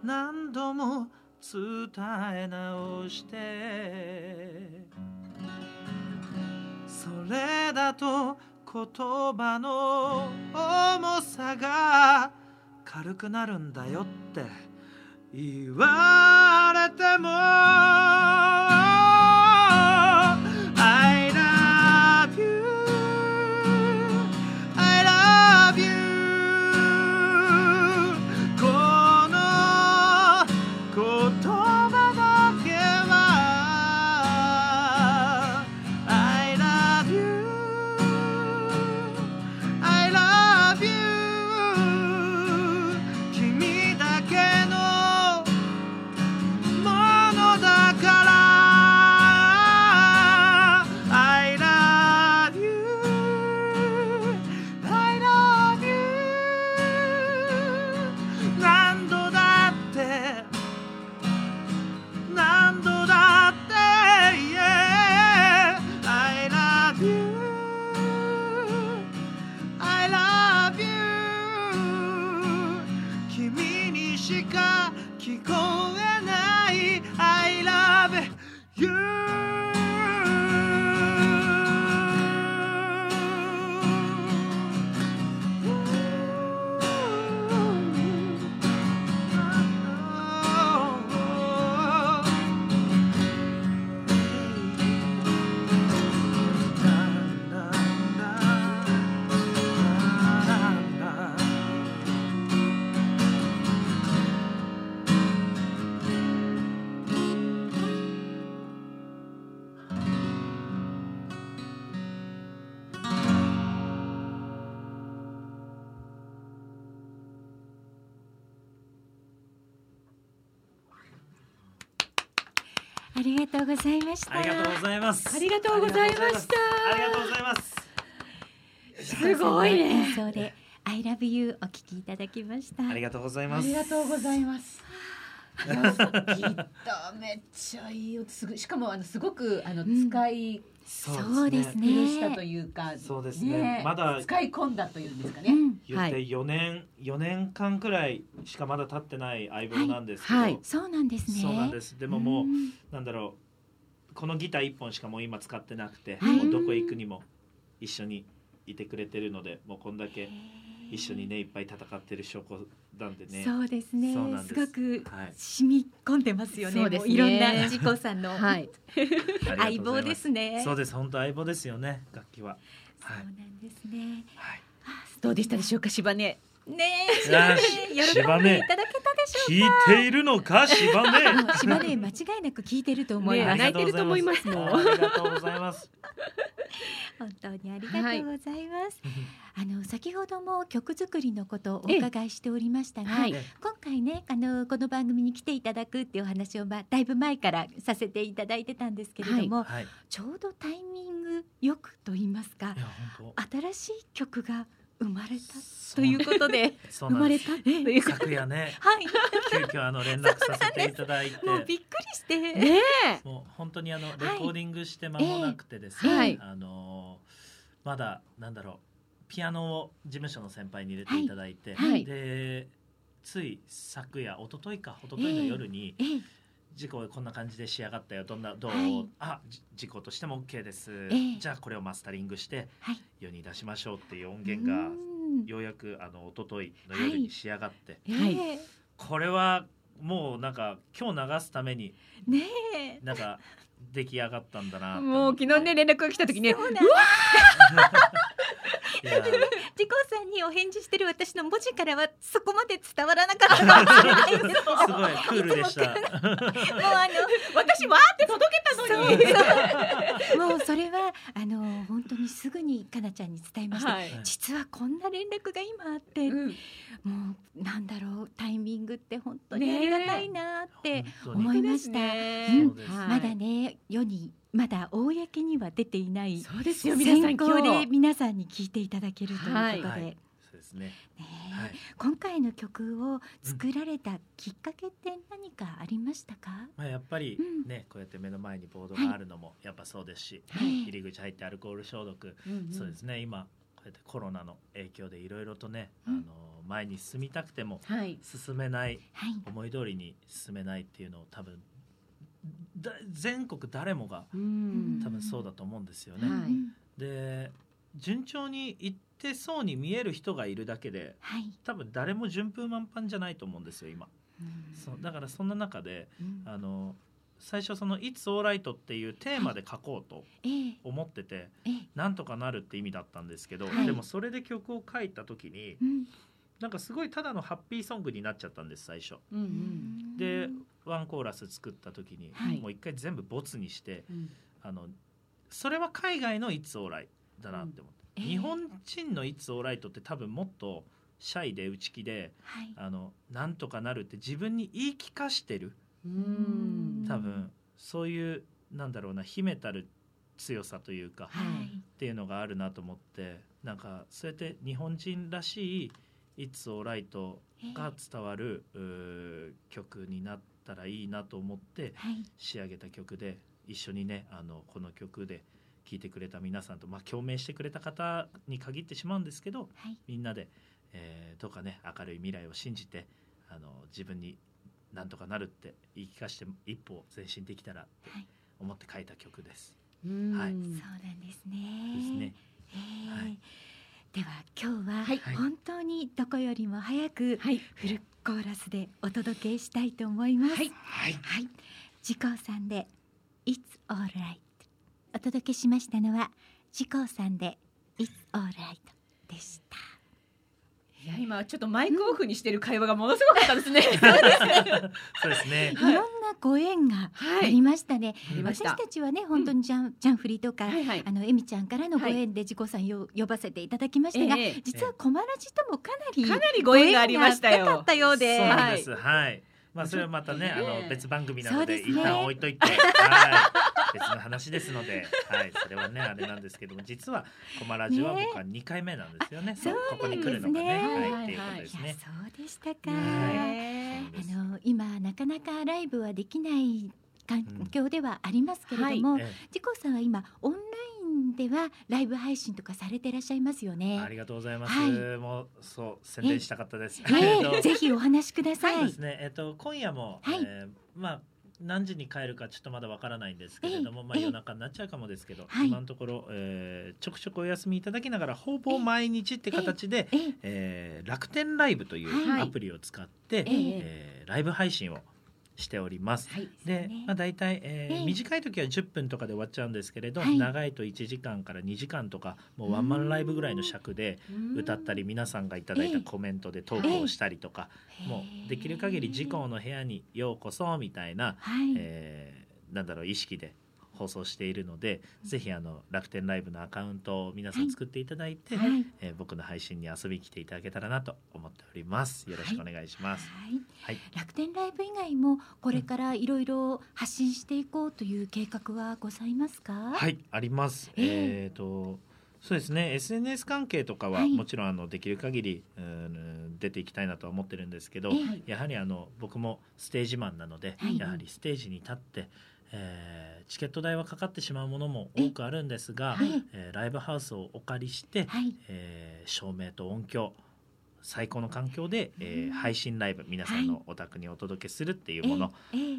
何度も伝え直して。それだと言葉の重さが軽くなるんだよって言われても。とうございました。ありがとうございます。ありがとうございました。ありがとうございます。すごいね。演奏で I love you お聞きいただきました。ありがとうございあます。りがとうございます。いやギターめっちゃいい音すぐしかもあのすごくあのうん。使いそうですね。古したというか、そうですね。まだ使い込んだというんですかね。うん。言って4年、4年間くらいしかまだ経ってない相棒なんですけど、はい。はい。そうなんですね。そうなんです。でももう、ん。なんだろう。このギター1本しかもう今使ってなくて、はい。もうどこへ行くにも一緒にいてくれてるのでもうこんだけ一緒にねいっぱい戦ってる証拠なんでね。そうですね。す。すごくはい。染み込んでますよね。そうですね。もいろんな自己さんの、はい。相棒ですね。そうです。本当相棒ですよね。楽器は。そうはいなんですね。はい。どうでしたでしょうか芝ね。ねえ喜んでいただけたでしょう聞いているのか？芝ね。もう島根間違いなく聞いてると思います、ね泣いてると思いますありがとうございます。本当にありがとうございます、あの先ほども曲作りのことをお伺いしておりましたが、はい。今回ねあのこの番組に来ていただくっていうお話を、まあ、だいぶ前からさせていただいてたんですけれども、はい。い。ちょうどタイミングよくと言いますか新しい曲が生まれたということでそうなんです。生まれたというか。昨夜ねはい。急遽あの連絡させていただいて。もうびっくりして、ねもう本当にあのレコーディングして間もなくてですね、はい。あのーまだなんだろうピアノを事務所の先輩に入れていただいて、はい。はいでつい昨夜一昨日か一昨日の夜にええ「事故こんな感じで仕上がったよ。どんなどう、はい。あじ事故としても OK です、ええ。じゃあこれをマスタリングしてはい世に出しましょう」っていう音源がうん。ようやくあの一昨日の夜に仕上がって、はい。ええこれはもうなんか今日流すためにねえ。なんか出来上がったんだなもう昨日ね連絡が来た時ね。そうなん いや自己さんにお返事してる私の文字からはそこまで伝わらなかったかもしれない。ですすごいクールでした。もうあ私わーって届けたのに。のもうそれはあの本当にすぐにかなちゃんに伝えました、はい。実はこんな連絡が今あって、うん。もうなんだろうタイミングって本当にありがたいなって、思いました。ねそうですはい。まだね世にまだ公には出ていないそうですよ皆さん先行今日で皆さんに聞いていただけるということで、はい。ねそうですね。え。はい。今回の曲を作られたきっかけって何かありましたか、まあやっぱりうん。ね、こうやって目の前にボードがあるのもやっぱそうですし、はい。入り口入ってアルコール消毒、うんそうですね。今こうやってコロナの影響でいろいろとね、うん。あの前に進みたくてもはい。進めないはい。思い通りに進めないっていうのを多分だ全国誰もがうん。多分そうだと思うんですよね。で順調にいってそうに見える人がいるだけではい、多分誰も順風満帆じゃないと思うんですよ今。うん。そうだからそんな中でうん。あの最初その「It's Alright」っていうテーマで書こうとええ。思ってて、ええ。なんとかなるって意味だったんですけど、はい。でもそれで曲を書いた時にうん。なんかすごいただのハッピーソングになっちゃったんです最初。うんうん。でワンコーラス作った時に、はい。もう一回全部ボツにしてうん。あのそれは海外の「It's Alright」だなって思って、うん。ええ日本人の「It's Alright」って多分もっとシャイで内気ではい。あのなんとかなるって自分に言い聞かしてる。うん。多分そういうなんだろうな秘めたる強さというかはい。っていうのがあるなと思ってなんかそうやって日本人らしい「It's Alright」が伝わる曲になったらいいなと思ってはい。仕上げた曲で一緒にねあのこの曲で聴いてくれた皆さんと、まあ、共鳴してくれた方に限ってしまうんですけどはい。みんなで、えーどうかね明るい未来を信じてあの自分になんとかなるって言い聞かして一歩前進できたらってはい。思って書いた曲です。うん。はい。そうなんですね。ですね。ええはいでは今日ははい。本当にどこよりも早くはい。フルコーラスでお届けしたいと思います。はい。はい。はい、さんで It's Alright お届けしましたのは時光さんで It's Alright でした。いや今ちょっとマイクオフにしてる会話がものすごかったですね。そうです。ね。い。ろんなご縁がありましたね。ありました。私たちはね本当にジャン、ジャンフリとか、はいはい。あのエミちゃんからのご縁で時光さんよ呼ばせていただきましたが、ええ。実はコマラジともかなりかなりご縁がありましたよ。かったようで、そうなんです。はい。まあそれはまたねあねの別番組なので一旦置いといて、はい、別の話ですので、はい、それはねあれなんですけども実はコマラジはね僕は2回目なんですよね。そうここに来るのがね、はい、っていうことですね。そうでしたか、はいあの今なかなかライブはできない環境ではありますけれども、えジコさんは今オンラインではライブ配信とかされていらっしゃいますよえね。ありがとうございます。はいもうそう宣伝したかったです。ええっとえぜひお話しください。そうですね。えっと今夜も、はいえーまあ何時に帰るかちょっとまだわからないんですけれども、まあええ夜中になっちゃうかもですけど、はい。今のところ、えーちょくちょくお休みいただきながらほぼ毎日って形で、えええー楽天ライブというはい。アプリを使って、ええ。えーライブ配信をしております。はいで、ね。まあ、大体、えーええ。短い時は10分とかで終わっちゃうんですけれど、はい。長いと1時間から2時間とかもうワンマンライブぐらいの尺で歌ったり皆さんがいただいたコメントでトークをしたりとか、もうできる限り事故の部屋にようこそみたいな、はい、えーなんだろう意識で放送しているので、ぜひあの楽天ライブのアカウントを皆さん作っていただいて、はいえー僕の配信に遊びに来ていただけたらなと思っております。よろしくお願いします。はいはい楽天ライブ以外もこれからいろいろ発信していこうという計画はございますか？はい、あります。えええっ、と。そうですね SNS 関係とかははいもちろんあのできる限り、うん出ていきたいなとは思ってるんですけど、ええやはりあの僕もステージマンなので、はいやはりステージに立って、えーチケット代はかかってしまうものも多くあるんですが、はい。えーライブハウスをお借りして、はい。えー照明と音響最高の環境で、えーうん。配信ライブ皆さんのお宅にお届けするっていうもの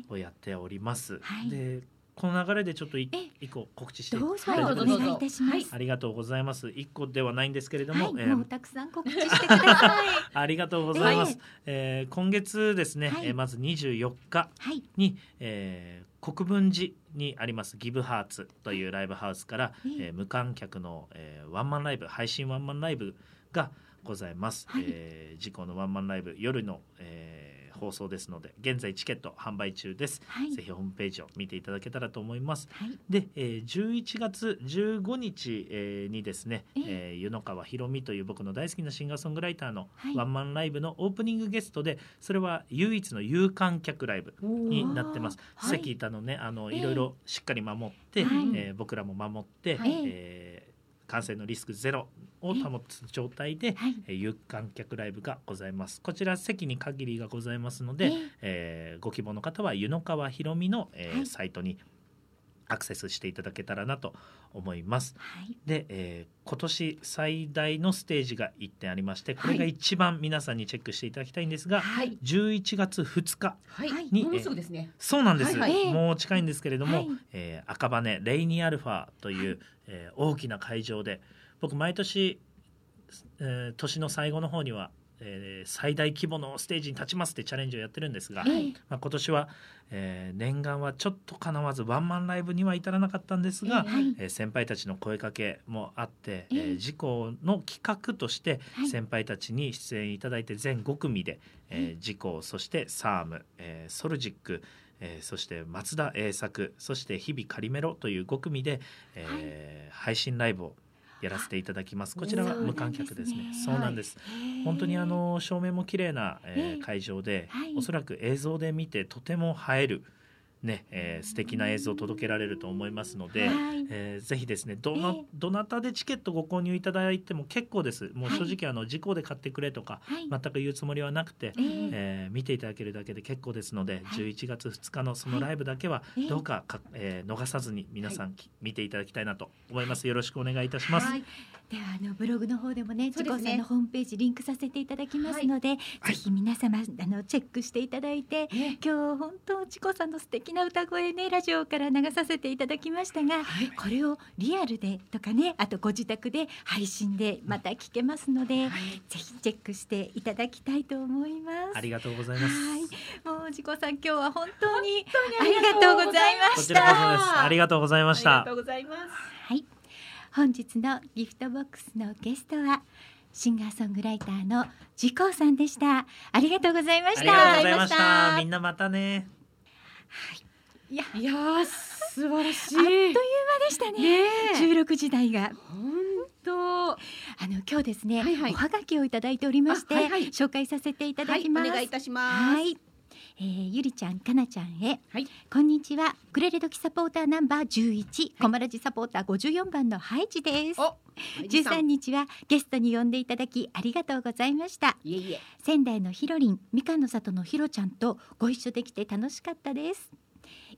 をやっております。はい。でこの流れでちょっと一個告知してどうぞお願いいたします。ありがとうございます。一個ではないんですけれども、はい、えーもうたくさん告知してください。ありがとうございます。ええー今月ですね、はいえーまず24日はい、に、えー国分寺にありますギブハーツというライブハウスから、えええー無観客の、えーワンマンライブ配信ワンマンライブがございます。はいえー次回のワンマンライブ夜の、えー放送ですので現在チケット販売中です。はい。ぜひホームページを見ていただけたらと思います。はい、で、えー、11月15日、えーにですね、ええ。ー湯の川ひろみという僕の大好きなシンガーソングライターのはい。ワンマンライブのオープニングゲストでそれは唯一の有観客ライブになってます。はい。関田のねあのええいろいろしっかり守って、はい。えー僕らも守って、はい。えー感染のリスクゼロを保つ状態で、はい、えー有観客ライブがございます。こちら席に限りがございますので、ええ。えーご希望の方は湯の川ひろみの、えーはい。サイトにアクセスしていただけたらなと思います。はい、で、えー今年最大のステージが1点ありましてこれが一番皆さんにチェックしていただきたいんですが、はい。11月2日。はい。はいにもうすぐですね。そうなんです、はいはい。もう近いんですけれども、はい。えー赤羽レイニーアルファという、えー大きな会場で僕毎年、えー年の最後の方には、えー最大規模のステージに立ちますってチャレンジをやってるんですが、ええまあ、今年は、えー念願はちょっとかなわずワンマンライブには至らなかったんですが、えはい。えー先輩たちの声かけもあって、えええー事故の企画としてはい。先輩たちに出演いただいて全5組で、えー、事故そしてサーム、えーソルジックえーそして松田栄作そして日々カリメロという5組で、えー配信ライブをやらせていただきます。こちらは無観客ですね。そうなんです。本当にあの照明も綺麗な、えーええ。会場で、はい。おそらく映像で見てとても映える、ねえー素敵な映像を届けられると思いますので、はい。えーぜひですねどの、ええ。どなたでチケットご購入いただいても結構です。もうはい。正直あの時効で買ってくれとかはい、全く言うつもりはなくて、ええ。えー見ていただけるだけで結構ですので、はい。11月2日のそのライブだけはええ。どうかか、えー逃さずに皆さん、き見ていただきたいなと思います。よろしくお願いいたします、はい。ではあのブログの方でもね、そうですね。自己さんのホームページリンクさせていただきますので、ぜひ皆様あのチェックしていただいて、ね今日本当自己さんの素敵な歌声ねラジオから流させていただきましたが、はい。これをリアルでとかね、あとご自宅で配信でまた聞けますので、はい。ぜひチェックしていただきたいと思います。ありがとうございます。はい、もう自己さん今日は本当にありがとうございましこちらこそた。です。ありがとうございました。ありがとうございます。はい、本日のギフトボックスのゲストはシンガーソングライターのジコーさんでした。ありがとうございました。みんなまたねい。や、いやー素晴らしい。あっという間でしたね。ねえ。16時台が。本当。あの今日ですね、はいはい。おはがきをいただいておりまして、あはいはい。紹介させていただはいおきます。願いいたします。はい。えー、ゆりちゃんかなちゃんへ、はい。こんにちは。ウクレレ時サポーターナンバー11、コマラジサポーター54番のハイジです。お13日はゲストに呼んでいただきありがとうございました。いえいえ。仙台のひろりんみかんの里のひろちゃんとご一緒できて楽しかったです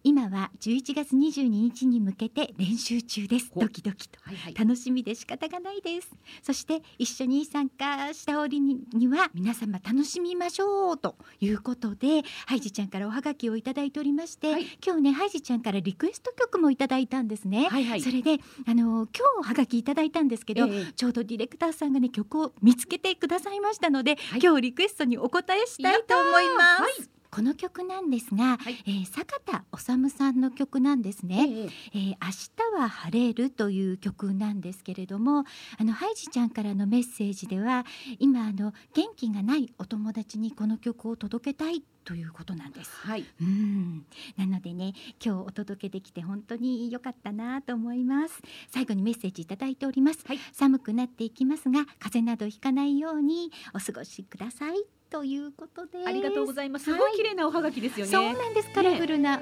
今は11月22日に向けて練習中です。ほドキドキと。はいはい。楽しみで仕方がないです。そして一緒に参加した折にには皆様楽しみましょうということでハイジちゃんからおはがきをいただいておりまして、はい。今日ねハイジちゃんからリクエスト曲もいただいたんですね、はいはい。それであの今日おはがきいただいたんですけど、ええ。ちょうどディレクターさんがね曲を見つけてくださいましたので、はい。今日リクエストにお答えしたいと思います、はいこの曲なんですが、はい。えー坂田治さんの曲なんですね、ええ。えー明日は晴れるという曲なんですけれどもあのハイジちゃんからのメッセージでは今あの元気がないお友達にこの曲を届けたいということなんです。はい。うん。なのでね今日お届けできて本当に良かったなと思います。最後にメッセージいただいております、はい。寒くなっていきますが風邪などひかないようにお過ごしくださいということで。ありがとうございます。すはい。ごい綺麗なおはがきですよね。そうなんです。カラフルな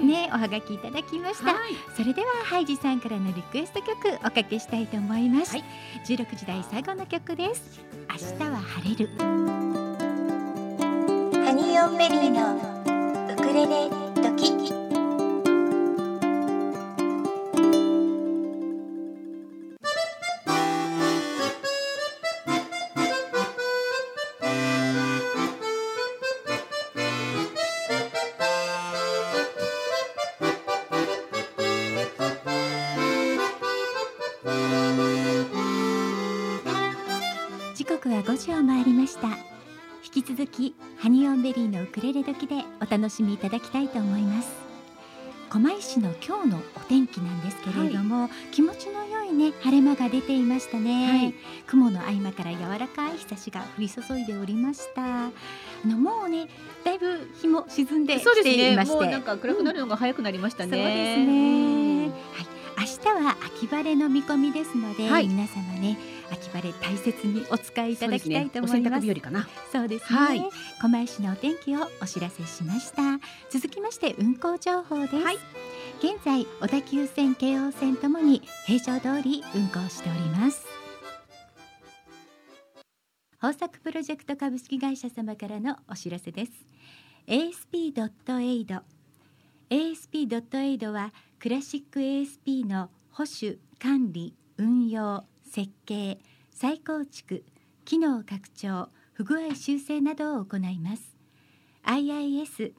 ね。おはがきいただきました、はい。それではハイジさんからのリクエスト曲おかけしたいと思います、はい。16時台最後の曲です。明日は晴れる。ハニーオンベリーのウクレレドキ。時続きハニーオンベリーのウクレレ時でお楽しみいただきたいと思います。狛江市の今日のお天気なんですけれども、気持ちの良いね晴れ間が出ていましたね、はい。雲の合間から柔らかい日差しが降り注いでおりました。あのもうねだいぶ日も沈んでそうきですね。ていまして。もうなんか暗くなるのが早くなりましたね、そうですね。はい、明日は秋晴れの見込みですので、はい。皆様ね、秋晴れ大切にお使いいただきたいと思います。濯日和かなそうですね。はい狛江市のお天気をお知らせしました。続きまして運行情報です。はい現在小田急線、京王線ともに平常通り運行しております。豊作プロジェクト株式会社様からのお知らせです。ASP.AID ASP.AID はクラシック ASP の保守管理運用設計再構築機能拡張不具合修正などを行います。IIS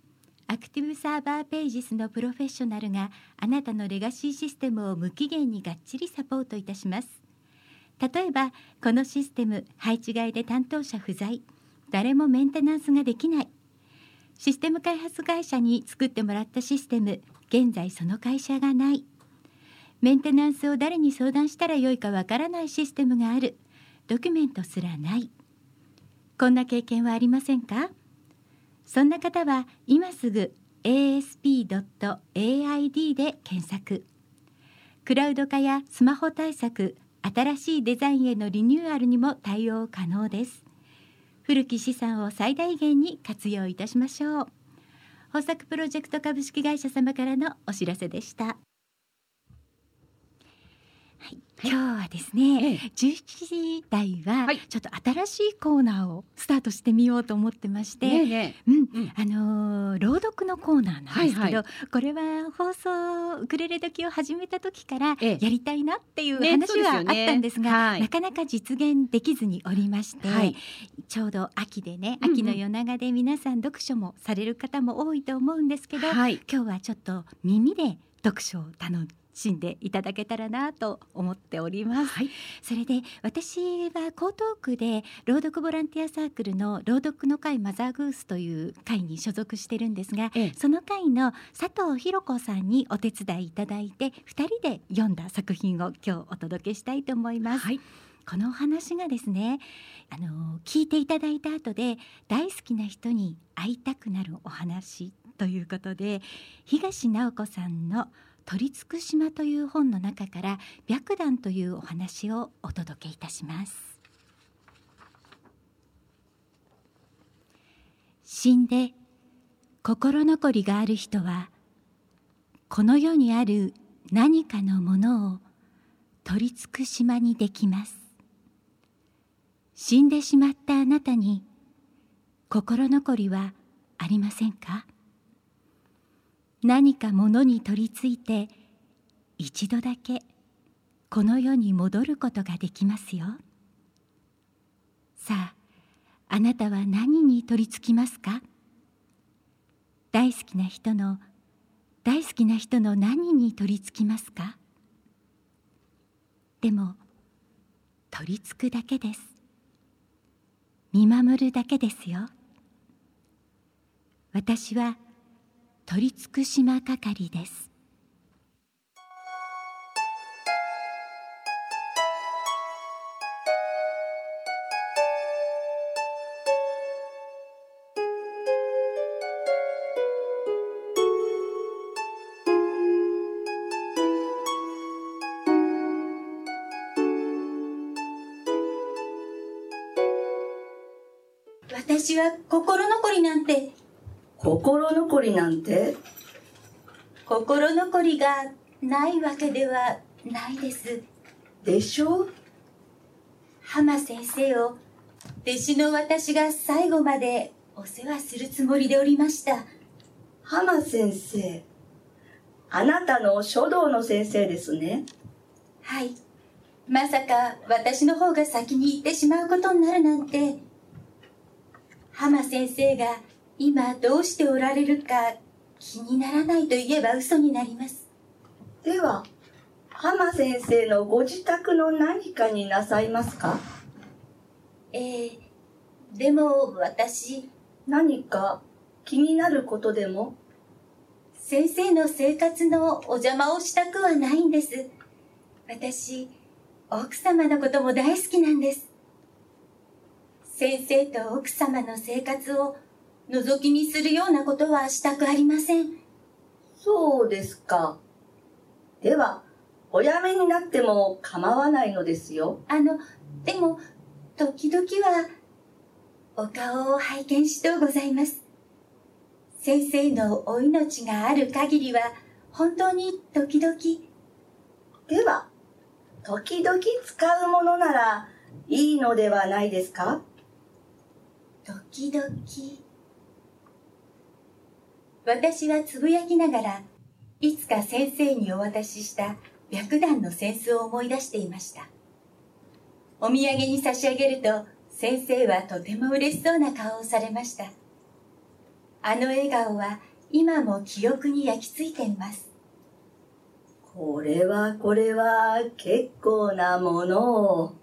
アクティブサーバーページスのプロフェッショナルがあなたのレガシーシステムを無期限にがっちりサポートいたします。例えばこのシステム配置外で担当者不在誰もメンテナンスができない。システム開発会社に作ってもらったシステム現在その会社がない。メンテナンスを誰に相談したらよいかわからないシステムがある。ドキュメントすらない。こんな経験はありませんか？そんな方は今すぐ asp.aid で検索。クラウド化やスマホ対策新しいデザインへのリニューアルにも対応可能です。古き資産を最大限に活用いたしましょう。豊作プロジェクト株式会社様からのお知らせでした。はい、今日はですね、ええ。17時台ははい。ちょっと新しいコーナーをスタートしてみようと思ってまして、ねえねうん、うん。あのー朗読のコーナーなんですけど、はいはこれは放送ウクレレ時を始めた時からええ。やりたいなっていうね話はあったんですが、はい。なかなか実現できずにおりまして、はい。ちょうど秋でね秋の夜長で皆さん読書もされる方も多いと思うんですけど、はい。今日はちょっと耳で読書を楽しんでいただけたらなと思っております。はいそれで私は江東区で朗読ボランティアサークルの朗読の会マザーグースという会に所属してるんですが、ええその会の佐藤弘子さんにお手伝いいただいて2人で読んだ作品を今日お届けしたいと思います。はいこのお話がですねあの聞いていただいた後で大好きな人に会いたくなるお話ということで東直子さんの「取り付く島」という本の中から「白檀」というお話をお届けいたします。死んで心残りがある人はこの世にある何かのものを取り尽くしまにできます死んでしまったあなたに心残りはありませんか？何か物に取り付いて一度だけこの世に戻ることができますよ。さああなたは何に取り付きますか？大好きな人の大好きな人の何に取り付きますか？でも取り付くだけです。見守るだけですよ。私は取り付く島係です。私は心残りなんて心残りなんて？心残りがないわけではないです。でしょ？浜先生を弟子の私が最後までお世話するつもりでおりました。浜先生。あなたの書道の先生ですね。はい。まさか私の方が先に行ってしまうことになるなんて。浜先生が今どうしておられるか気にならないと言えば嘘になります。では浜先生のご自宅の何かになさいますか？ええでも私何か気になることでも？先生の生活のお邪魔をしたくはないんです。私奥様のことも大好きなんです。先生と奥様の生活を覗き見するようなことはしたくありません。そうですか。ではお辞めになっても構わないのですよ。あのでも時々はお顔を拝見しとうございます。先生のお命がある限りは本当に時々。では時々使うものならいいのではないですか？時々私はつぶやきながらいつか先生にお渡しした白檀の扇子を思い出していました。お土産に差し上げると先生はとても嬉しそうな顔をされました。あの笑顔は今も記憶に焼き付いています。これはこれは結構なもの。を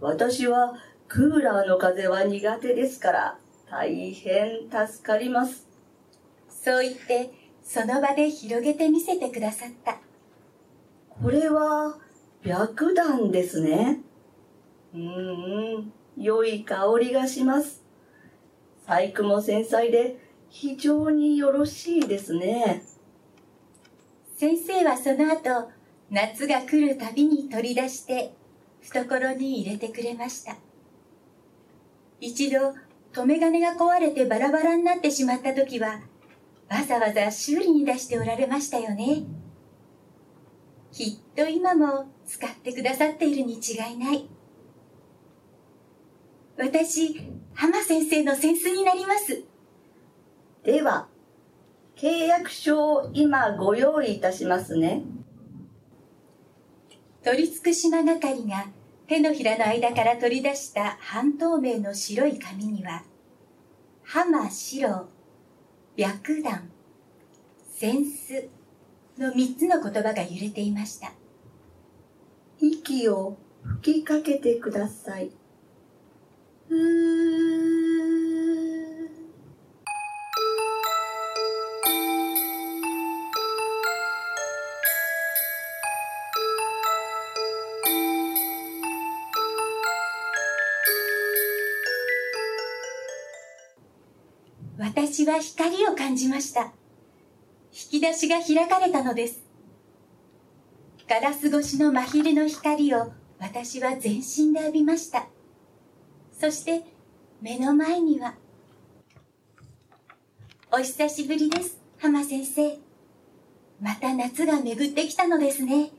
私はクーラーの風は苦手ですから大変助かります。そう言ってその場で広げて見せてくださった。これは白檀ですね。うんうん良い香りがします。細工も繊細で非常によろしいですね。先生はその後夏が来るたびに取り出して懐に入れてくれました。一度留め金が壊れてバラバラになってしまった時はわざわざ修理に出しておられましたよね。きっと今も使ってくださっているに違いない。私浜先生の扇子になります。では契約書を今ご用意いたしますね。取り付く島係が手のひらの間から取り出した半透明の白い紙には「浜四郎」「白弾」「扇子」の3つの言葉が揺れていました。息を吹きかけてください。うーは光を感じました。引き出しが開かれたのです。ガラス越しの真昼の光を私は全身で浴びました。そして目の前にはお久しぶりです浜先生。また夏が巡ってきたのですね。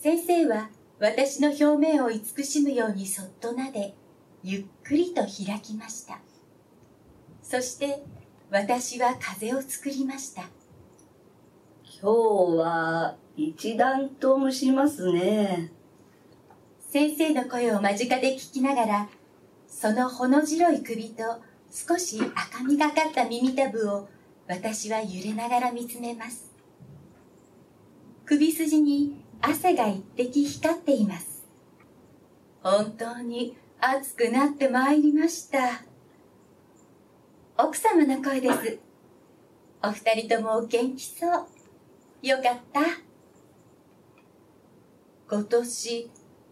先生は私の表面を慈しむようにそっと撫でゆっくりと開きました。そして私は風を作りました。今日は一段と蒸しますね。先生の声を間近で聞きながらそのほの白い首と少し赤みがかった耳たぶを私は揺れながら見つめます。首筋に汗が一滴光っています。本当に暑くなってまいりました奥様の声です。お二人ともお元気そう。よかった。今年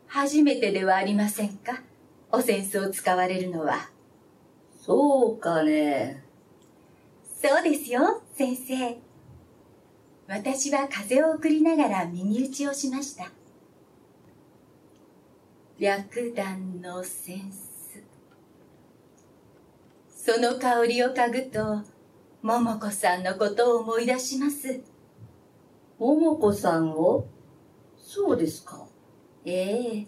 初めてではありませんか？お扇子を使われるのは。そうかね。そうですよ先生。私は風を送りながら耳打ちをしました。白檀の扇子その香りを嗅ぐと桃子さんのことを思い出します。桃子さんを？そうですか。ええ。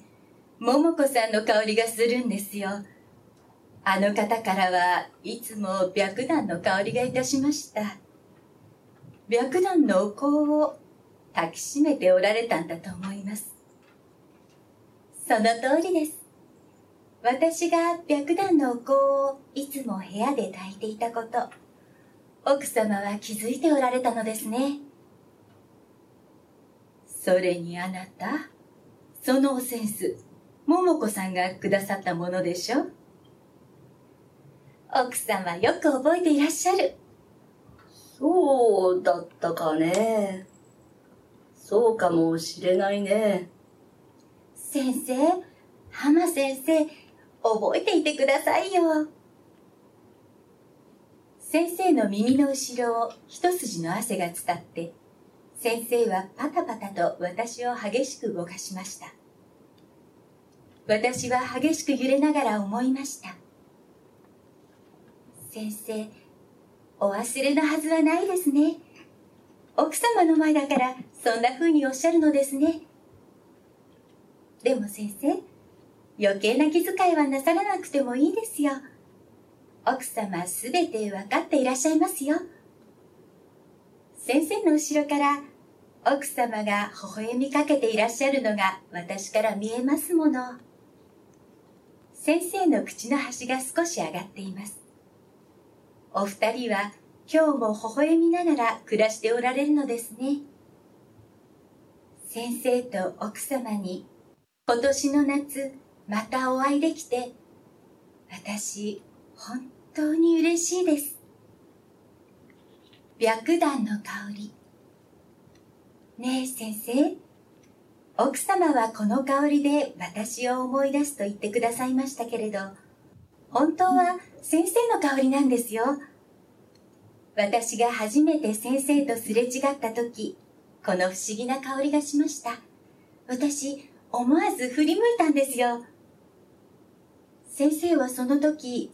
桃子さんの香りがするんですよ。あの方からはいつも白檀の香りがいたしました。白檀のお香を抱きしめておられたんだと思います。その通りです私が白檀のお香をいつも部屋で炊いていたこと奥様は気づいておられたのですねそれにあなたそのおセンス桃子さんがくださったものでしょ？奥さんはよく覚えていらっしゃるそうだったかね。そうかもしれないね。先生浜先生覚えていてくださいよ。先生の耳の後ろを一筋の汗が伝って先生はパタパタと私を激しく動かしました。私は激しく揺れながら思いました。先生お忘れのはずはないですね。奥様の前だからそんな風におっしゃるのですね。でも先生余計な気遣いはなさらなくてもいいですよ。奥様すべて分かっていらっしゃいますよ。先生の後ろから奥様が微笑みかけていらっしゃるのが私から見えますもの。先生の口の端が少し上がっています。お二人は今日も微笑みながら暮らしておられるのですね。先生と奥様に今年の夏またお会いできて私本当に嬉しいです。白檀の香り。ねえ先生奥様はこの香りで私を思い出すと言ってくださいましたけれど本当は先生の香りなんですよ。私が初めて先生とすれ違った時この不思議な香りがしました。私思わず振り向いたんですよ。先生はその時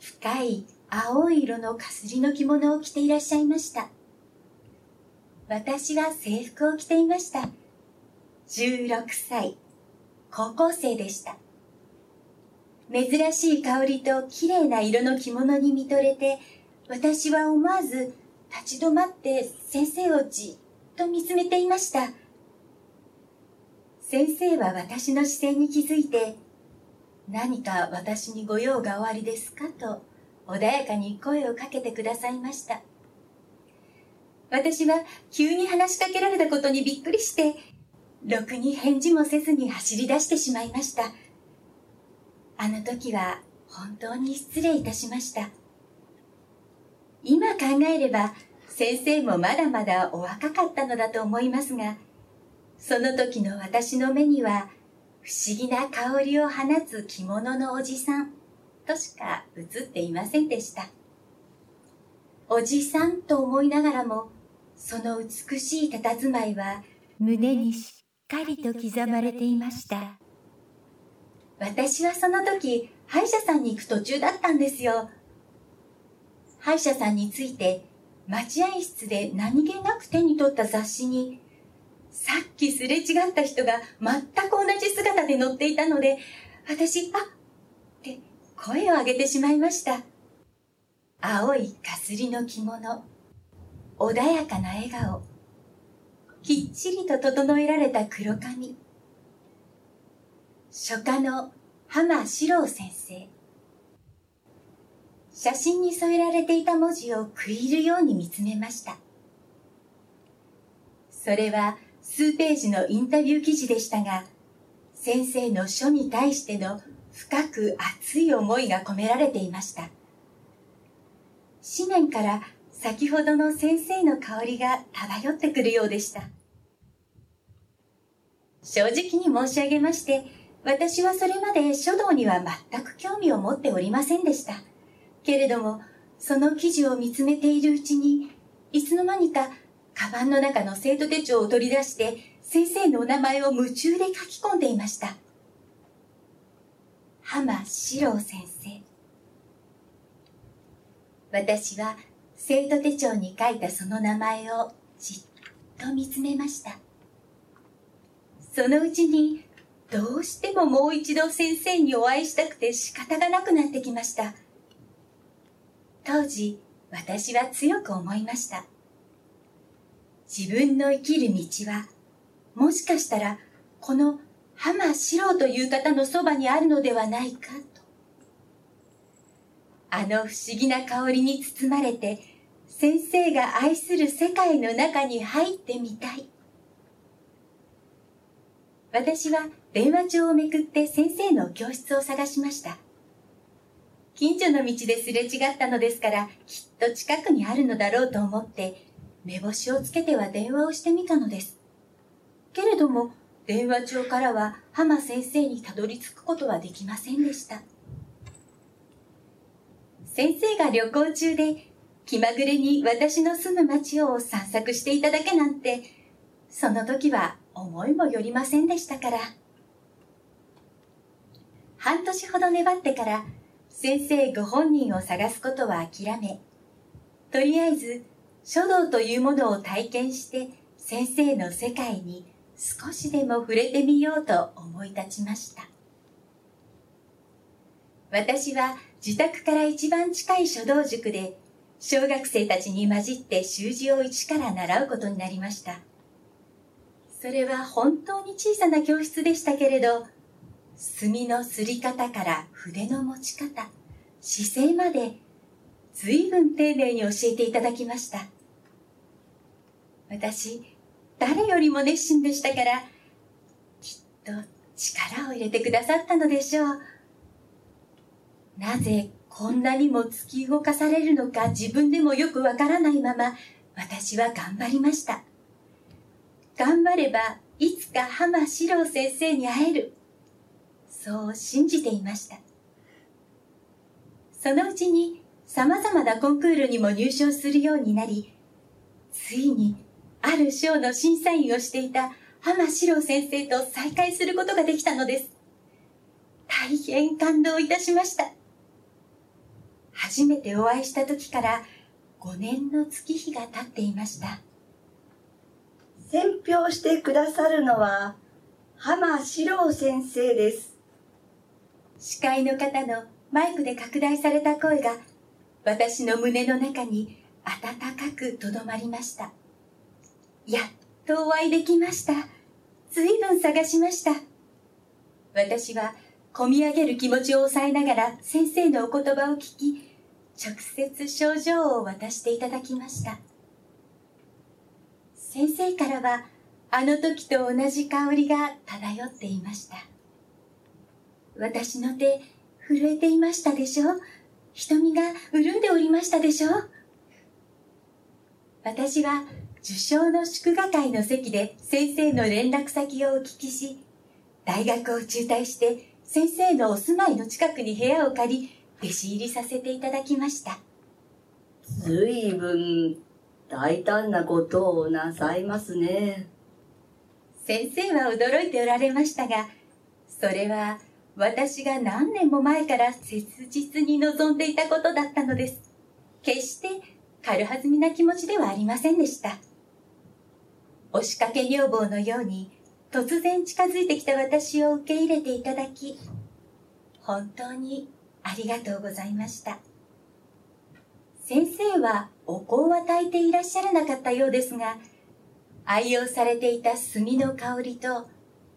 深い青い色のかすりの着物を着ていらっしゃいました。私は制服を着ていました。16歳高校生でした。珍しい香りと綺麗な色の着物に見とれて私は思わず立ち止まって先生をじっと見つめていました。先生は私の視線に気づいて何か私にご用がおありですか？と穏やかに声をかけてくださいました。私は急に話しかけられたことにびっくりしてろくに返事もせずに走り出してしまいました。あの時は本当に失礼いたしました。今考えれば先生もまだまだお若かったのだと思いますがその時の私の目には不思議な香りを放つ着物のおじさんとしか映っていませんでした。おじさんと思いながらもその美しい佇まいは胸にしっかりと刻まれていました。私はその時歯医者さんに行く途中だったんですよ。歯医者さんについて待合室で何気なく手に取った雑誌にさっきすれ違った人が全く同じ姿で乗っていたので私あって声を上げてしまいました。青いかすりの着物。穏やかな笑顔。きっちりと整えられた黒髪。書家の浜史郎先生。写真に添えられていた文字を食い入るように見つめました。それは数ページのインタビュー記事でしたが先生の書に対しての深く熱い思いが込められていました。紙面から先ほどの先生の香りが漂ってくるようでした。正直に申し上げまして私はそれまで書道には全く興味を持っておりませんでした。けれどもその記事を見つめているうちにいつの間にかカバンの中の生徒手帳を取り出して先生のお名前を夢中で書き込んでいました。浜史郎先生。私は生徒手帳に書いたその名前をじっと見つめました。そのうちにどうしてももう一度先生にお会いしたくて仕方がなくなってきました。当時私は強く思いました。自分の生きる道はもしかしたらこの浜四郎という方のそばにあるのではないかと。あの不思議な香りに包まれて先生が愛する世界の中に入ってみたい。私は電話帳をめくって先生の教室を探しました。近所の道ですれ違ったのですからきっと近くにあるのだろうと思って目星をつけては電話をしてみたのです。けれども電話帳からは浜先生にたどり着くことはできませんでした。先生が旅行中で気まぐれに私の住む町を散策していただけなんてその時は思いもよりませんでしたから。半年ほど粘ってから先生ご本人を探すことは諦めとりあえず書道というものを体験して先生の世界に少しでも触れてみようと思い立ちました。私は自宅から一番近い書道塾で小学生たちに混じって習字を一から習うことになりました。それは本当に小さな教室でしたけれど墨のすり方から筆の持ち方姿勢まで随分丁寧に教えていただきました。私誰よりも熱心でしたからきっと力を入れてくださったのでしょう。なぜこんなにも突き動かされるのか自分でもよくわからないまま私は頑張りました。頑張ればいつか浜史郎先生に会える。そう信じていました。そのうちに様々なコンクールにも入賞するようになりついにある賞の審査員をしていた浜史郎先生と再会することができたのです。大変感動いたしました。初めてお会いした時から5年の月日が経っていました。選評してくださるのは浜史郎先生です。司会の方のマイクで拡大された声が私の胸の中に温かくとどまりましたやっとお会いできました。ずいぶん探しました。私はこみ上げる気持ちを抑えながら先生のお言葉を聞き直接症状を渡していただきました。先生からはあの時と同じ香りが漂っていました。私の手震えていましたでしょ？瞳が潤んでおりましたでしょ？私は受賞の祝賀会の席で先生の連絡先をお聞きし大学を中退して先生のお住まいの近くに部屋を借り弟子入りさせていただきました。ずいぶん大胆なことをなさいますね。先生は驚いておられましたがそれは私が何年も前から切実に望んでいたことだったのです。決して軽はずみな気持ちではありませんでした。押しかけ女房のように突然近づいてきた私を受け入れていただき、本当にありがとうございました。先生はお香は炊いていらっしゃらなかったようですが、愛用されていた炭の香りと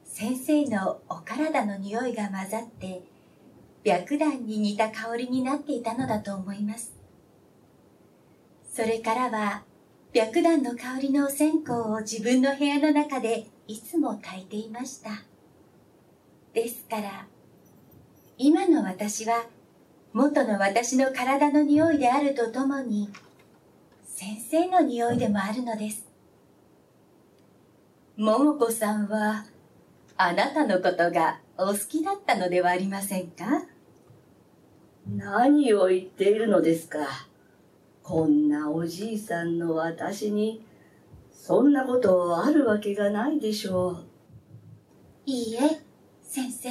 先生のお体の匂いが混ざって、白檀に似た香りになっていたのだと思います。それからは、白檀の香りのお線香を自分の部屋の中でいつも炊いていました。ですから、今の私は、元の私の体の匂いであるとともに、先生の匂いでもあるのです。桃子さんは、あなたのことがお好きだったのではありませんか？何を言っているのですか？こんなおじいさんの私に、そんなことあるわけがないでしょう。いいえ、先生。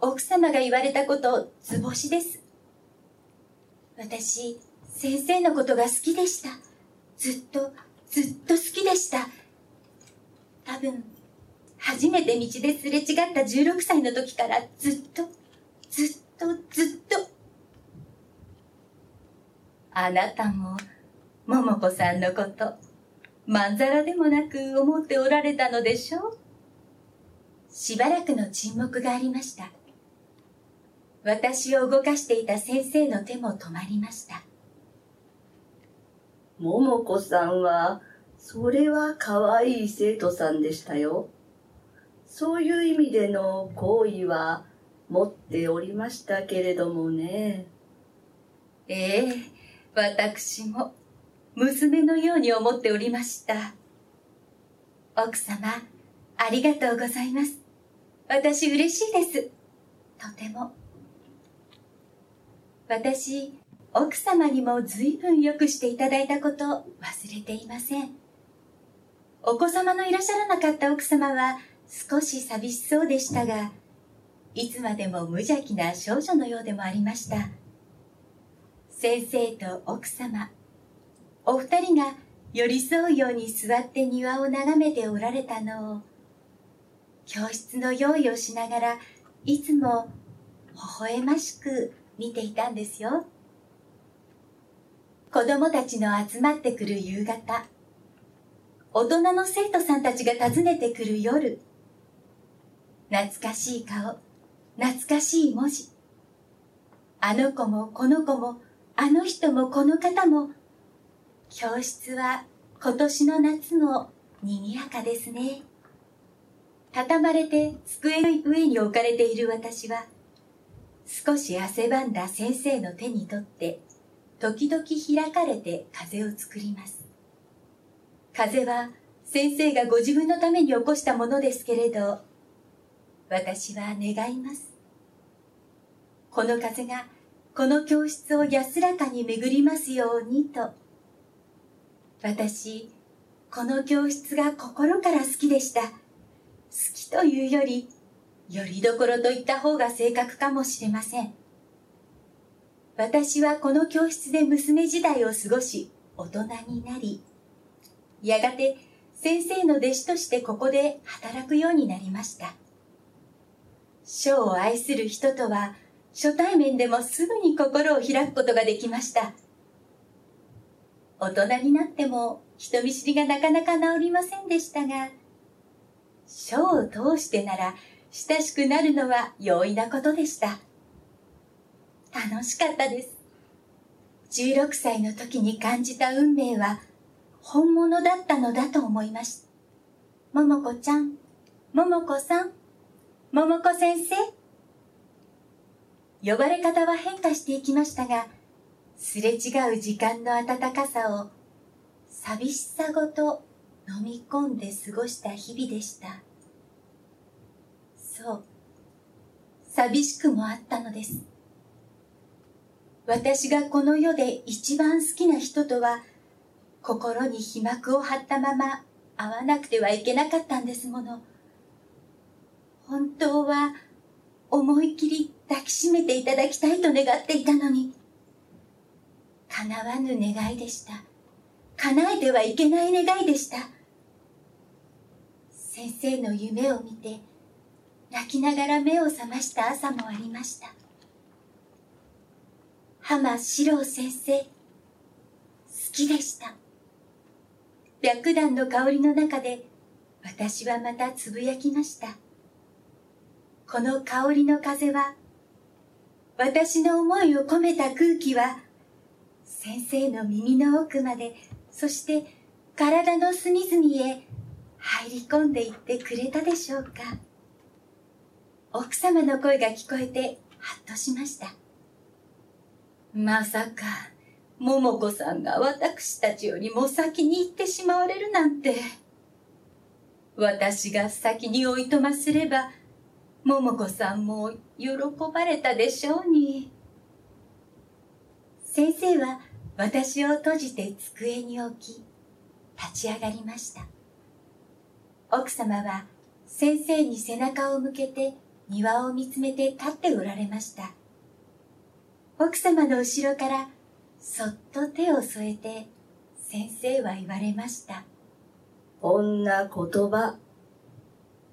奥様が言われたこと、図星です。私、先生のことが好きでした。ずっと、ずっと好きでした。多分、初めて道ですれ違った16歳の時からずっと、ずっと、ずっと。あなたも、桃子さんのこと、まんざらでもなく思っておられたのでしょう？しばらくの沈黙がありました。私を動かしていた先生の手も止まりました。桃子さんは、それは可愛い生徒さんでしたよ。そういう意味での好意は持っておりましたけれどもね。ええ私も娘のように思っておりました。奥様、ありがとうございます。私嬉しいです。とても。私、奥様にも随分よくしていただいたこと忘れていません。お子様のいらっしゃらなかった奥様は少し寂しそうでしたが、いつまでも無邪気な少女のようでもありました。先生と奥様、お二人が寄り添うように座って庭を眺めておられたのを、教室の用意をしながらいつも微笑ましく見ていたんですよ。子供たちの集まってくる夕方、大人の生徒さんたちが訪ねてくる夜、懐かしい顔、懐かしい文字。あの子もこの子も、あの人もこの方も、教室は今年の夏も賑やかですね。畳まれて机の上に置かれている私は、少し汗ばんだ先生の手に取って、時々開かれて風を作ります。風は先生がご自分のために起こしたものですけれど、私は願います。この風がこの教室を安らかに巡りますようにと。私、この教室が心から好きでした。好きというより、よりどころと言った方が正確かもしれません。私はこの教室で娘時代を過ごし、大人になり、やがて先生の弟子としてここで働くようになりました。書を愛する人とは、初対面でもすぐに心を開くことができました。大人になっても人見知りがなかなか治りませんでしたが、書を通してなら親しくなるのは容易なことでした。楽しかったです。16歳の時に感じた運命は本物だったのだと思いました。桃子ちゃん、桃子さん、桃子先生。呼ばれ方は変化していきましたが、すれ違う時間の温かさを寂しさごと飲み込んで過ごした日々でした。そう、寂しくもあったのです。私がこの世で一番好きな人とは、心に皮膜を張ったまま会わなくてはいけなかったんですもの。本当は思い切り抱きしめていただきたいと願っていたのに、叶わぬ願いでした。叶えてはいけない願いでした。先生の夢を見て泣きながら目を覚ました朝もありました。浜四郎先生好きでした。白檀の香りの中で私はまたつぶやきました。この香りの風は私の思いを込めた空気は先生の耳の奥までそして体の隅々へ入り込んでいってくれたでしょうか。奥様の声が聞こえてハッとしました。まさか桃子さんが私たちよりも先に行ってしまわれるなんて。私が先においとますれば桃子さんも喜ばれたでしょうに。先生は私を閉じて机に置き立ち上がりました。奥様は先生に背中を向けて庭を見つめて立っておられました。奥様の後ろからそっと手を添えて先生は言われましたこんな言葉、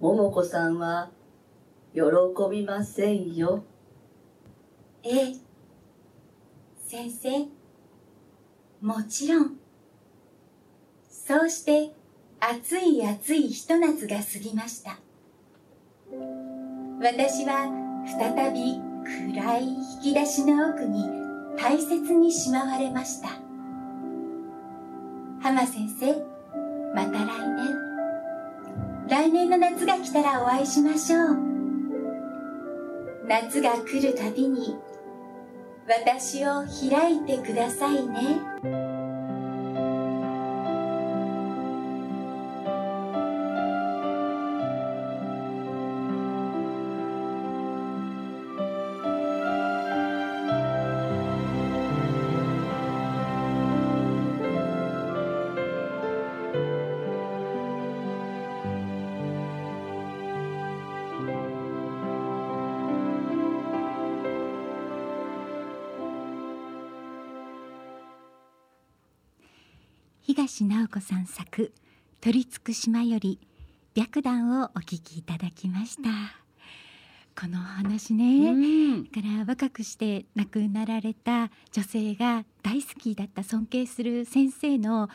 桃子さんは喜びませんよ。ええ先生。もちろん。そうして暑い暑いひと夏が過ぎました。私は再び暗い引き出しの奥に大切にしまわれました。浜先生また来年。来年の夏が来たらお会いしましょう。夏が来るたびに私を開いてくださいね。東直子さん作取り付く島より白檀をお聞きいただきました。このお話ね、うん。だから若くして亡くなられた女性が大好きだった尊敬する先生の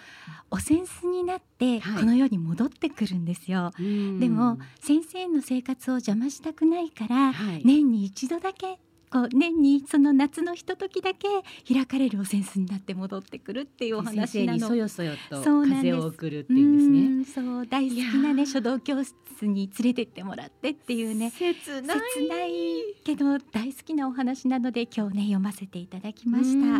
お扇子になってはい。この世に戻ってくるんですよ、うん。でも先生の生活を邪魔したくないから、はい。年に一度だけこう年にその夏のひとときだけ開かれるお扇子になって戻ってくるっていうお先話なの。生にそよそよと風を送るっていうんですね。うんそう大好きなね書道教室に連れてってもらってっていうね。切ない。切ないけど大好きなお話なので今日ね読ませていただきました。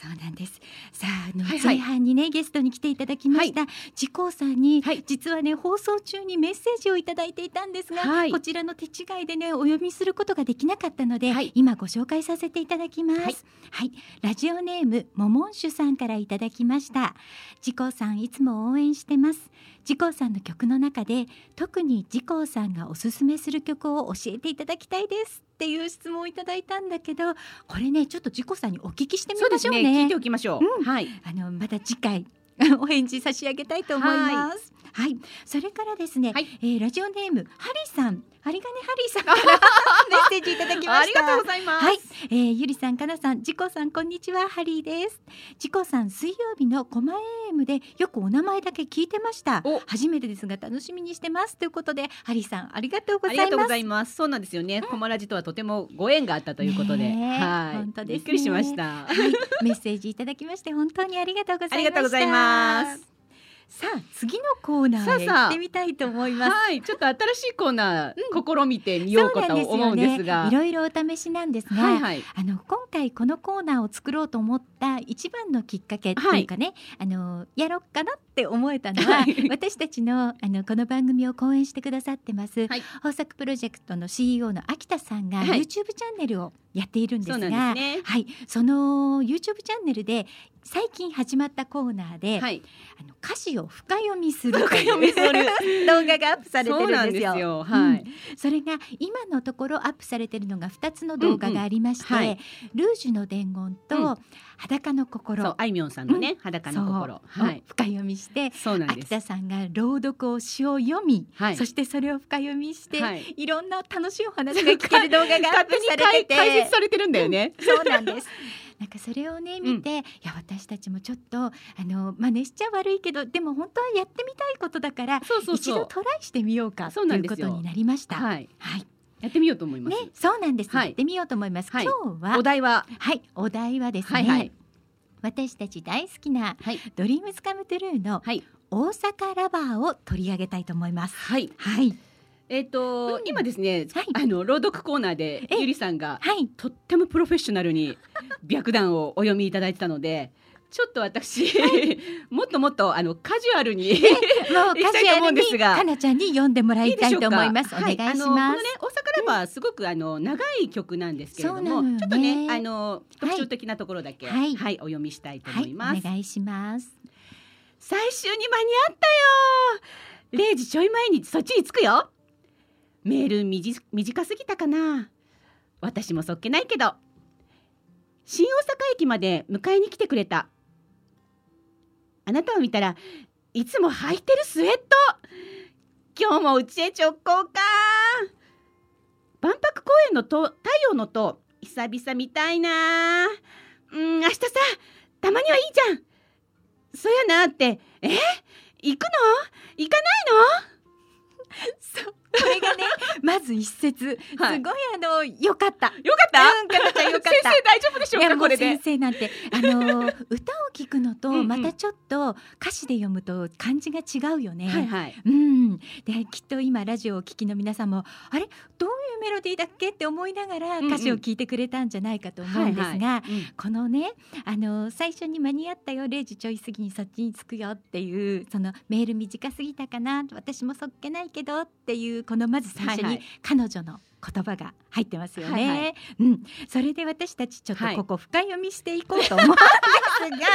そうなんです。さあ、あの、はいはい前半にねゲストに来ていただきました、自光さんに、はい実はね放送中にメッセージをいただいていたんですが、はいこちらの手違いでねお読みすることができなかったので、はい今ご紹介させていただきます。ははいい、ラジオネームモモンシュさんからいただきました。自光さんいつも応援してます。自光さんの曲の中で特に自光さんがおすすめする曲を教えていただきたいですっていう質問をいただいたんだけどこれねちょっと自光さんにお聞きしてみましょうねね聞いておきましょう。うんはい。あのまた次回 お返事差し上げたいと思います。はい、それからですね、はいえーラジオネームハリーさん、ハリガネハリーさんから メッセージいただきました。ありがとうございます。はい、えー、ゆりさん、かなさん、じこさん、こんにちは、ハリーです。じこさん、水曜日のコマ AM でよくお名前だけ聞いてましたお。初めてですが楽しみにしてますということで、ハリーさん、ありがとうございます。ありがとうございます。そうなんですよね。コマラジとはとてもご縁があったということで、はい。本当ですねびっくりしました。はい、メッセージいただきまして本当にありがとうございました。ありがとうございます。さあ次のコーナーへ行ってみたいと思います。はい、ちょっと新しいコーナー、試みてみようかと思うんですが、いろいろお試しなんですが、はいはい。あの今回このコーナーを作ろうと思った一番のきっかけっていうかね、あのやろっかなって思えたのは、はい。私たちのあのこの番組を講演してくださってます、はい。豊作プロジェクトの CEO の秋田さんがはい。YouTube チャンネルをやっているんですがなんですね。はい、その YouTube チャンネルで最近始まったコーナーで、はい。あの歌詞を深読みすると深読みする。動画がアップされてるんですよ。よ。はい、それが今のところアップされてるのが2つの動画がありまして、うんうん。はい。ルージュの伝言うん。と裸の心、あいみょんさんのね、裸の心。はい。を深読みして秋田さんが朗読を詩を読み、はい。そしてそれを深読みして、はい。い、ろんな楽しいお話が聞ける動画がアップされ解て。て解説されてるんだよね。そうなんです。なんかそれをね見て、いや私たちもちょっとあの真似しちゃ悪いけどでも本当はやってみたいことだからそうそう一度。トライしてみようかとそうないんうことになりました。はい、はい、やってみようと思います。ね、そうなんです。はいやってみようと思います。はい今日はお題は、はいお題はですね、はいはい私たち大好きなはいドリームスカムトゥルーのはい大阪ラバーを取り上げたいと思います。はい。はいえっ、と、うん。今ですね、はい。あの朗読コーナーでえゆりさんがはい。とってもプロフェッショナルに白談をお読みいただいてたので。ちょっと私、もっともっとあのカジュアルにもう 行きたいと思うんですがかなちゃんに読んでもらいたいと思います。はい。お願いしあのこのねます。大阪ラバーすごくあの長い曲なんですけれども、ね。ちょっとねあの特徴的なところだけ、はい。はい、お読みしたいとはい、思います。お願いします。最終に間に合ったよ0時ちょい前にそっちに着くよメールみじ短すぎたかな。私もそっけないけど。新大阪駅まで迎えに来てくれた。あなたを見たらいつも履いてるスウェット。今日もうちへ直行か。万博公園のと太陽の塔久々見たいな。うん明日さたまにはいいじゃん。そやなって。え？行くの？行かそう、これがね、まず一節、すごいはいあの良かった。よかった、うんかなちゃんよかった。先生大丈夫でしょうか？これで。先生なんてあの 歌を聞くのとまたちょっと歌詞で読むと感じが違うよね。はいはい。うん、できっと今ラジオをお聞きの皆さんもあれ？どういうメロディーだっけって思いながら歌詞を聞いてくれたんじゃないかと思うんですが、このねあの最初に間に合ったよ0時ちょい過ぎにそっちに着くよっていうそのメール短すぎたかな私もそっけないけどっていうこのまず最初にはいはい。彼女の言葉が入ってますよね。はいはい。うん、それで私たちちょっとはい。ここ深読みしていこうと思うんですが、まあ、そも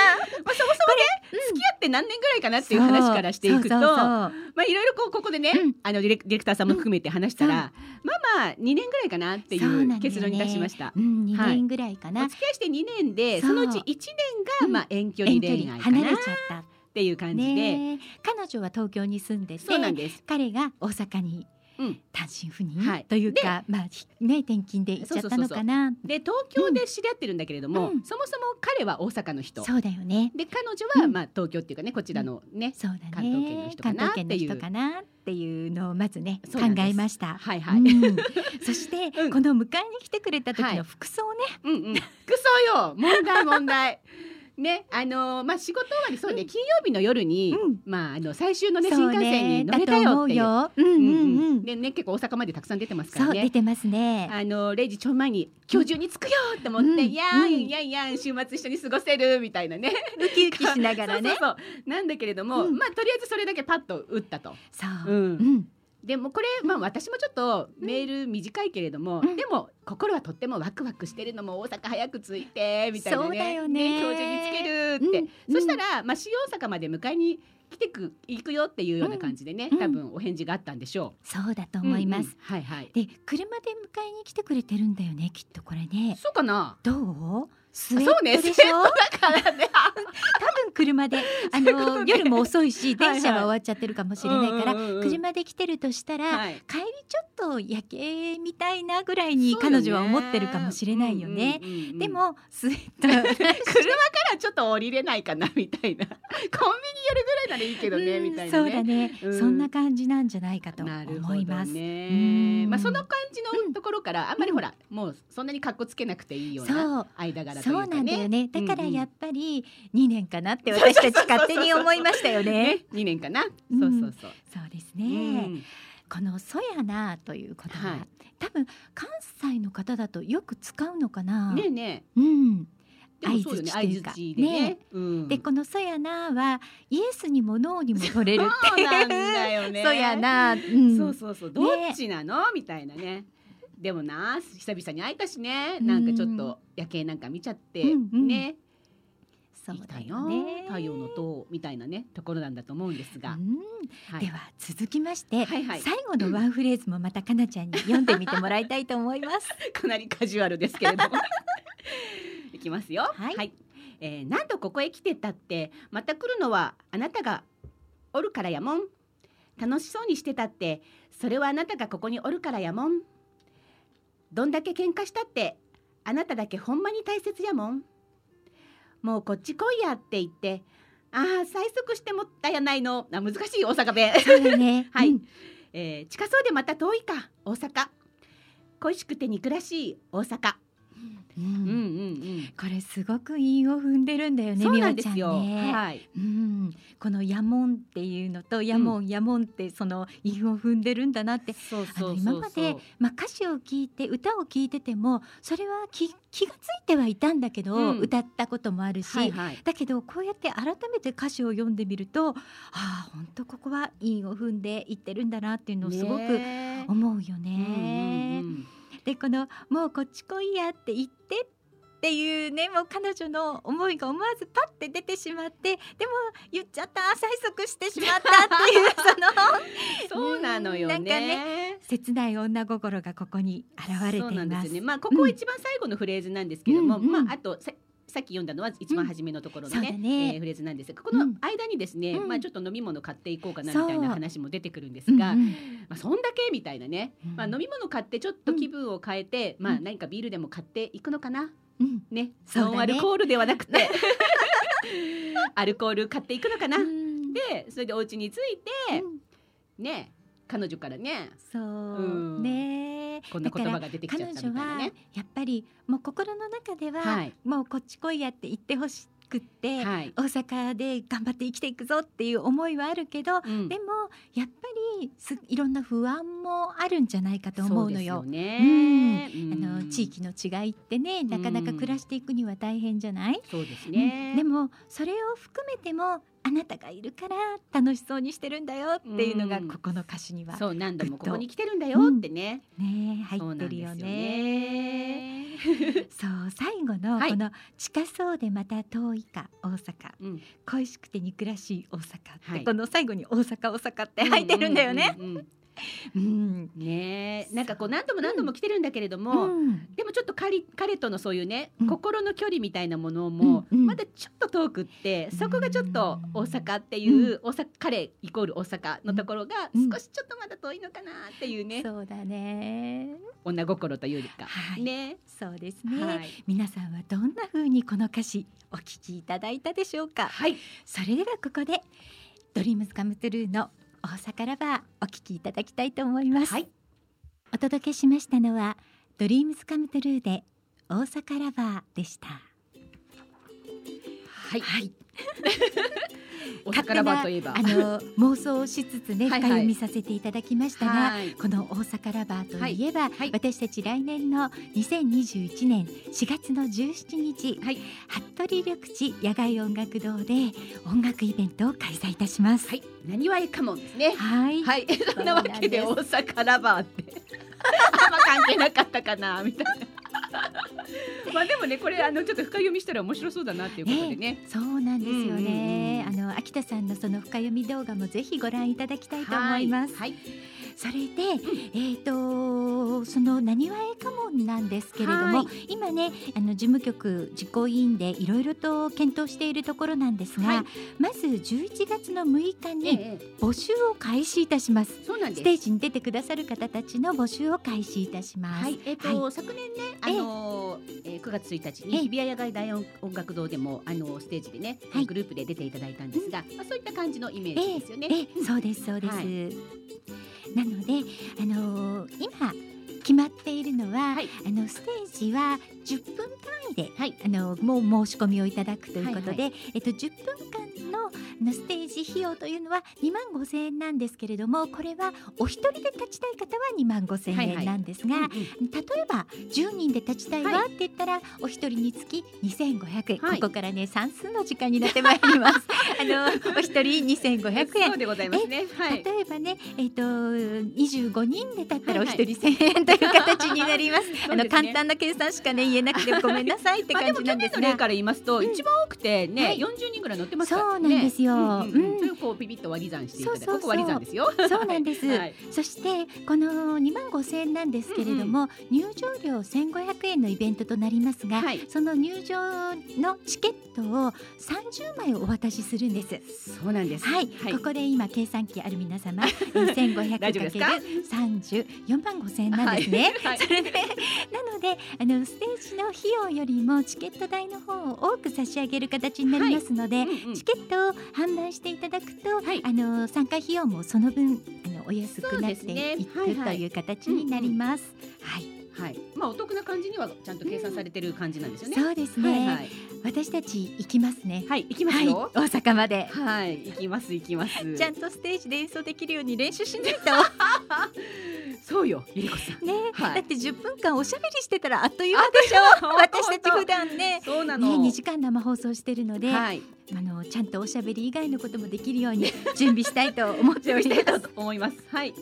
そもね付き合って何年ぐらいかなっていう話からしていくとまあいろいろこうここでね、うん。あのディレクディレクターさんも含めて話したら、まあまあ2年ぐらいかなっていそう結論に出しました。うん、2はい年ぐらいかな、お付き合いして2年でそのうち1年が、まあ、遠距離恋愛かな。っ離れちゃった。ていう感じで、ね彼女は東京に住んでてそうなんです。彼が大阪にうん、単身赴任、はい。というかまあひね転勤で行っちゃったのかな？で東京で知り合ってるんだけれども、うん。そもそも彼は大阪の人。そうだよね。で彼女は、うん。まあ、東京っていうかねこちらのね、そうだね。関東圏の人かな？っていう。っていうのをまずね考えました。はいはい、うん。そして、うん。この迎えに来てくれた時はい。の服装ね、うんうん、服装よ。問題問題ねあのーまあ仕事終わりそうで、金曜日の夜に、うん。まああの最終のね新幹線に乗れたよっていう。うんうんうん、でね結構大阪までたくさん出てますからね。出てますね。あの0時ちょい前に今日中に着くよって思って、うん。いやんいやいや週末一緒に過ごせるみたいなね。ウキウキしながらね。そうそう。なんだけれども、うん。まあとりあえずそれだけパッと打ったと。そう、うん。うんでもこれまあ私もちょっとメール短いけれども、うん。でも心はとってもワクワクしてるのも大阪早く着いてみたいなね。そうだよね。今日中に着けるって、うん。そしたら、まあ、新大阪まで迎えに来てく行くよっていうような感じでね、うん。多分お返事があったんでしょそうだとう思います、うんうん。はいはい。で車で迎えに来てくれてるんだよねきっとこれね。そうかな。どう？スウェッそうねトでしょ、だからね。多分車で あの夜も遅いし電車は終わっちゃってるかもしれないから、うんうんうんうん。車で来てるとしたら、はい。帰りちょっと夜景みたいなぐらいに彼女は思ってるかもしれないよね。でもスウェット 車からちょっと降りれないかなみたいな。コンビニ寄るぐらいならいいけどね、うんみたいなね。そうだね、うん。そんな感じなんじゃないかと思います。ね。うん。まあその感じのところからあんまりほら、もうそんなに格好つけなくていいような間柄というかね。そうなんだよね。だからやっぱぱり2年かなって私たち勝手に思いましたよね。ね2年かな、うん。そうそうそう、そうですうね。ん。この「そやな」という言葉、はい。多分関西の方だとよく使うのかな。ねえねうん。えうよね。相槌というか。相槌でね。ねうん、でこの「そやな」はイエスにもノーにも取れるってそうなんだよね。そやな、うん、そうそうそう。どっちなの、みたいなね。でもな久々に会えたしね。なんかちょっと夜景なんか見ちゃって、うんうん。ねそうだよね。太陽の塔みたいなねところなんだと思うんですが、うん。はい。では続きまして、はいはい。最後のワンフレーズもまたかなちゃんに読んでみてもらいたいと思います。かなりカジュアルですけれども。いきますよ。はい。えー何度ここへ来てたってまた来るのはあなたがおるからやもん。楽しそうにしてたってそれはあなたがここにおるからやもん。どんだけ喧嘩したってあなただけほんまに大切やもんもうこっち来いやって言ってああ催促してもったやないの。あ難しい大阪弁。そうだね。はい。うん。えー近そうでまた遠いか大阪。恋しくて憎らしい大阪うんうんうんうんこれすごく韻を踏んでるんだよね。そうみわちゃんなんですよ。ね。はい。うん、このやもんっていうのとやもんやもんってその韻を踏んでるんだなって。そうあの今まで、まあ、歌詞を聞いて歌を聞いててもそれは気気がついてはいたんだけど、うん歌ったこともあるし、はいはい。だけどこうやって改めて歌詞を読んでみるとああ本当ここは韻を踏んでいってるんだなっていうのをすごくね思うようんね。うんうんでこの「もうこっち来いや」って言ってっていうねもう彼女の思いが思わずパッて出てしまってでも言っちゃった催促してしまったっていう そのそうなのよね。なんかね切ない女心がここに現れていますね。まあここは一番最後のフレーズなんですけれども、うんうんまああとささっき読んだのは一番初めのところのね,、うんね。えーフレーズなんです。がこの間にですね、うん。まあちょっと飲み物買っていこうかなみたいな話も出てくるんですうんが、うん。まあそんだけみたいなね、うん。まあ飲み物買ってちょっと気分を変えて、まあ何かビールでも買っていくのかな？うん。ね。ノンアルコールではなくて。アルコール買っていくのかな、うん。でそれでお家に着いて、うん。ね彼女からね。そう、うん。ねこんな言葉が出てきちゃった彼女はみたいなね。やっぱりもう心の中では、はいもうこっち来いやって言ってほしくって、はい、大阪で頑張って生きていくぞっていう思いはあるけど、うんでもやっぱりすいろんな不安もあるんじゃないかと思うのよ。そうですね。あの地域の違いってねなかなか暮らしていくには大変じゃない、そうですうね。んでもそれを含めてもあなたがいるから楽しそうにしてるんだよっていうのがうんここの歌詞にはそう何度もここに来てるんだよってね。ね入そうってるよね。ね。そう最後のはいこの近そうでまた遠いか大阪うん恋しくて憎らしい大阪って、はいこの最後に大阪大阪って入ってるんだよね。うんうんうんうんねえ。なんかこう何度も何度も来てるんだけれども、うん。でもちょっと彼彼とのそういうね、うん。心の距離みたいなものも、うん。うん。まだちょっと遠くってそこがちょっと大阪っていう、大阪彼イコール大阪のところがうん。少しちょっとまだ遠いのかなっていうね、そうだね。女心というか、はい。ね。そうですね、はい、皆さんはどんな風にこの歌詞お聞きいただいたでしょうか？はい、それではここでドリームズカムトゥルーの大阪ラバーお聞きいただきたいと思います。はいお届けしましたのはドリームズカムトゥルーで大阪ラバーでした。はい、はい。大阪ラバーといえば。あの妄想をしつつねはいはい。深読みさせていただきましたが、はい。この大阪ラバーといえば、はい。はい。私たち来年の2021年4月の17日、はい。服部緑地野外音楽堂で音楽イベントを開催いたします。はい、なにわいかもんですね。はい、はい、そんなわけで大阪ラバーって。あんま関係なかったかなみたいな。まあでもねこれあのちょっと深読みしたら面白そうだなっていうことでね。そうなんですよね。うんうんあの秋田さんのその深読み動画もぜひご覧いただきたいと思います。はい、それで、えっ、とそのなにわえ家紋なんですけれども、は今ねあの事務局実行委員でいろいろと検討しているところなんですが、はいまず11月の6日えにえ募集を開始いたします。そうなんです。ステージに出てくださる方たちの募集を開始いたします。はい、えっ、と、昨年ね、あのーえー、9月1日にええ。日比谷野外大音音楽堂でもあのステージでね、はい。グループで出ていただいたんですが、まあそういった感じのイメージですよね。ええ。そうですそうです。はなのであのー今決まっているのは、はい。あのステージは10分単位で、はいあのもう申し込みをいただくということで、はいえっと10分間のあのステージ費用というのは2万5千円なんですけれどもこれはお一人で立ちたい方は2万5千円なんですが、うんうん例えば10人で立ちたいわって言ったら、お一人につき2500円、はい。ここからね算数の時間になってまいります。あのお一人2500円。そうでございますね。はい。例えばね、えっ、と25人で立ったらおはいはい。一人1000円という形になります。あ のそうですね。簡単な計算しかね言えなくてごめんなさいって 感じなんですが。年の例から言いますと、うん。一番多くてね、はい。40人ぐらい乗ってますから。ね。そうなんですよ。うんうんうん。こうピピッと割り算していただいて、そう割り算ですよ。そうなんです。はい。そしてこの2万5千円なんですけれども、入場料1500円のイベントとなりますが、はい。その入場のチケットを30枚お渡しするんです。そうなんです。はい、ここで今計算機ある皆様、1500 大丈夫ですか？かける30、4万5千円なんですね。はい。それでなのであのステージの費用よりもチケット代の方を多く差し上げる形になりますので、うんうん。チケットを販売していただくと、はい。あの参加費用もその分あのお安くなっていくはいはいとい。う形になります。はい、はい。まあお得な感じにはちゃんと計算されてる感じなんですよね。そうですね、はいはい。私たち行きますね。はい、行きますはい、よ大。阪まで。はい、行きます行きます。ちゃんとステージで演奏できるように練習しないと そうよ、ゆりこさん。ね、はいだって10分間おしゃべりしてたらあっという間でしょ私たち普段ねそうなね、の。2時間生放送してるので、はい。あのちゃんとおしゃべり以外のこともできるように準備したいと思っております。と思います。はい。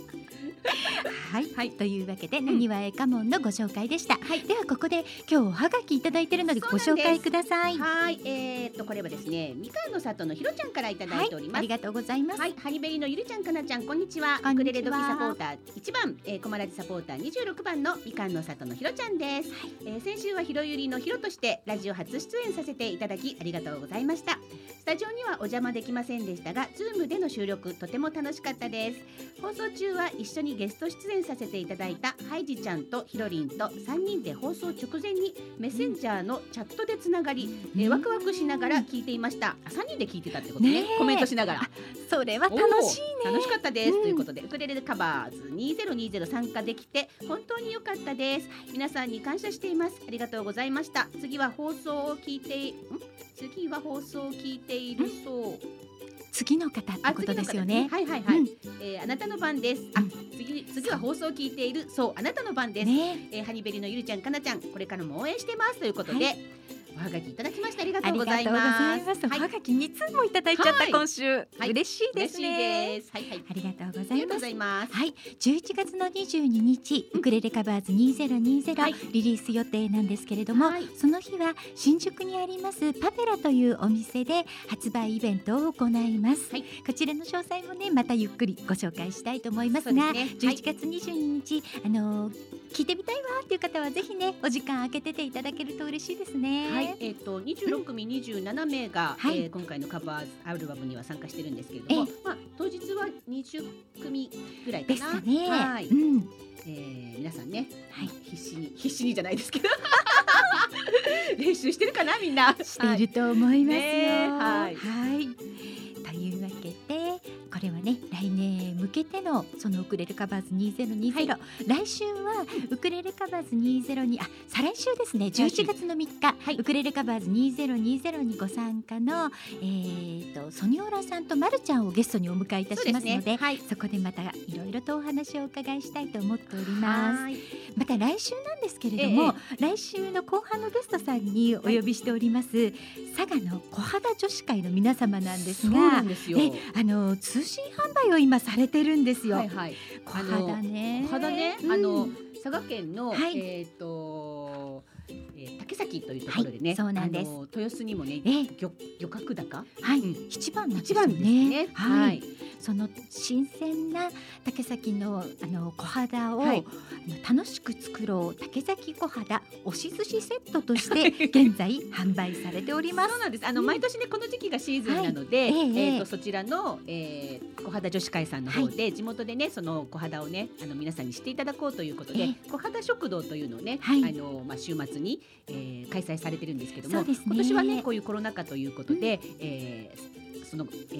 はい、はいというわけで、なにわえかもんのご紹介でした。ではここで今日おはがきいただいてるのでご紹介ください。はい、えー、っとこれはですね、みかんの里のひろちゃんからいただいております。ありがとうございます。はい、ハリベリのゆりちゃんかなちゃんこんにちは。ウクレレジサポーター一番、えー、コマラジサポーター二十六番のみかんの里のひろちゃんです。えー先週はひろゆりのひろとしてラジオ初出演させていただきありがとうございました。スタジオにはお邪魔できませんでしたが、ズームでの収録とても楽しかったです。放送中は一緒にゲスト出演させていただいたハイジちゃんとひろりんと三人で放送直前にメッセンジャーのチャットでつながり、えーワクワクしながら聞いていました。あ三人で聞いてたってことね。ねえ。コメントしながら。それは楽しいね。楽しかったです、うん。ということでウクレレカバーズ2020参加できて本当に良かったです。皆さんに感謝しています。ありがとうございました。次は放送を聞いてん？次は放送を聞いているそう次の方ってことですよね。はいはいはい、うん。えーあなたの番です。あうん。次次は放送を聞いているそうあなたの番です、ね、えーハニベリのゆりちゃんかなちゃんこれからも応援してますということで、はおはがきいただきましてありがあとうございます。ます。おはい。はがき2通もいただいちゃった、はい。今週、はい。嬉しいですね。です。はいはい。ありがとうごあざいます。はい、11月の22日、ウクレレカバーズ2020、はい。リリース予定なんですけれども、はい。その日は新宿にありますパペラというお店で発売イベントを行います、はい。こちらの詳細もねまたゆっくりご紹介したいと思いますがですね。はい。11月22日、あのー聞いてみたいわっていう方はぜひねお時間空けてていただけると嬉しいですね。はい、えっ、と26組27名が、はい。えー今回のカバーアルバムには参加してるんですけれども、まあ当日は20組ぐらいかな。ですかね。はい、うん。えー皆さんね、はい。必死に必死にじゃないですけど。練習してるかなみんな。していると思いますよ。ねはい。はいれはね来年へ向けてのそのウクレレカバーズ2020、は来週はウクレレカバーズ2020あ再来週ですね。来週。11月の3日、はい。ウクレレカバーズ2020にご参加の、えー、とソニオラさんとまるちゃんをゲストにお迎えいたしますのでね。はい。そこでまたいろいろとお話をお伺いしたいと思っております。はい。また来週なんですけれども、来週の後半のゲストさんにお呼びしております、佐賀の小肌女子会の皆様なんですそうながんですよ。えあの通信販売を今されてるんですよ、はいはい。小肌ね。小肌ね、うん。あの佐賀県の、はい。えっ、と、えー竹崎というところでね、はいそうなんです。豊洲にもね、え漁漁獲高？はい、うん。一番なんです一よねね。はい、はい。その新鮮な竹崎のあの小肌を、はい。あの楽しく作ろう竹崎小肌押し寿司セットとして現在販売されております。そうなんです。あの、うん。毎年ねこの時期がシーズンなので、はい。えええ。っ、とそちらの、えー、小肌女子会さんの方で、地元でねその小肌をねあの皆さんに知っていただこうということで、え。小肌食堂というのをね、はい。あのまあ週末に、えー、開催されてるんですけども、ね。今年はねこういうコロナ禍ということで、えーその、え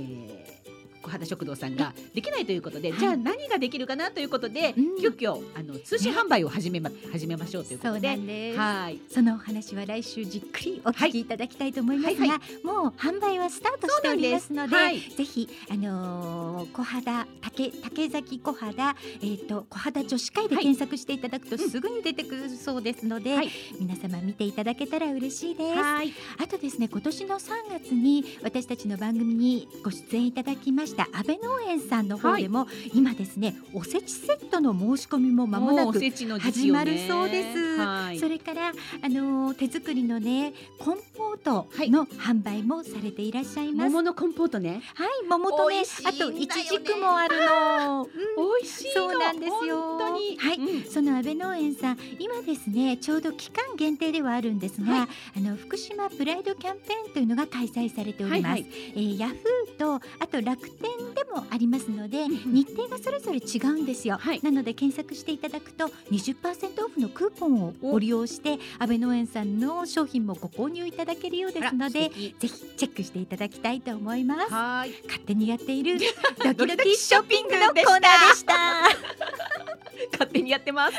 ー小小肌食堂さんができないということで、はい。じゃあ何ができるかなということで、うん。急遽あの通信販売を始めま、始めましょうということで。はい。そのお話は来週じっくりお聞きいただきたいと思いますが、はい。はもう販売はスタートしておりますので、はい。ぜひあのー小肌竹竹崎小肌えっ、と小肌女子会ではい。検索していただくとすぐに出てくるそうですので、はい。皆様見ていただけたら嬉しいです。はい。あとですね今年の3月に私たちの番組にご出演いただきました安倍農園さんの方でも、今ですねおせちセットの申し込みも間もなく始まるそうです。はい。それからあのー手作りのねコンポートの販売もされていらっしゃいます。桃のコンポートね。はい、桃とねあといちじくもあるの。うん。美味しいの。そうなんですよ。本当に。はい。うん。その安倍農園さん今ですねちょうど期間限定ではあるんですが、はあの福島プライドキャンペーンというのが開催されております、はいはい。えーヤフーとあと楽天でもありますので、日程がそれぞれ違うんですよ、はい。なので検索していただくと20%オフのクーポンをご利用して安倍農園さんの商品もご購入いただけるようですのでぜひチェックしていただきたいと思います。はい。勝手にやっている ドキドキショッピングのコーナーでした。勝手にやってます。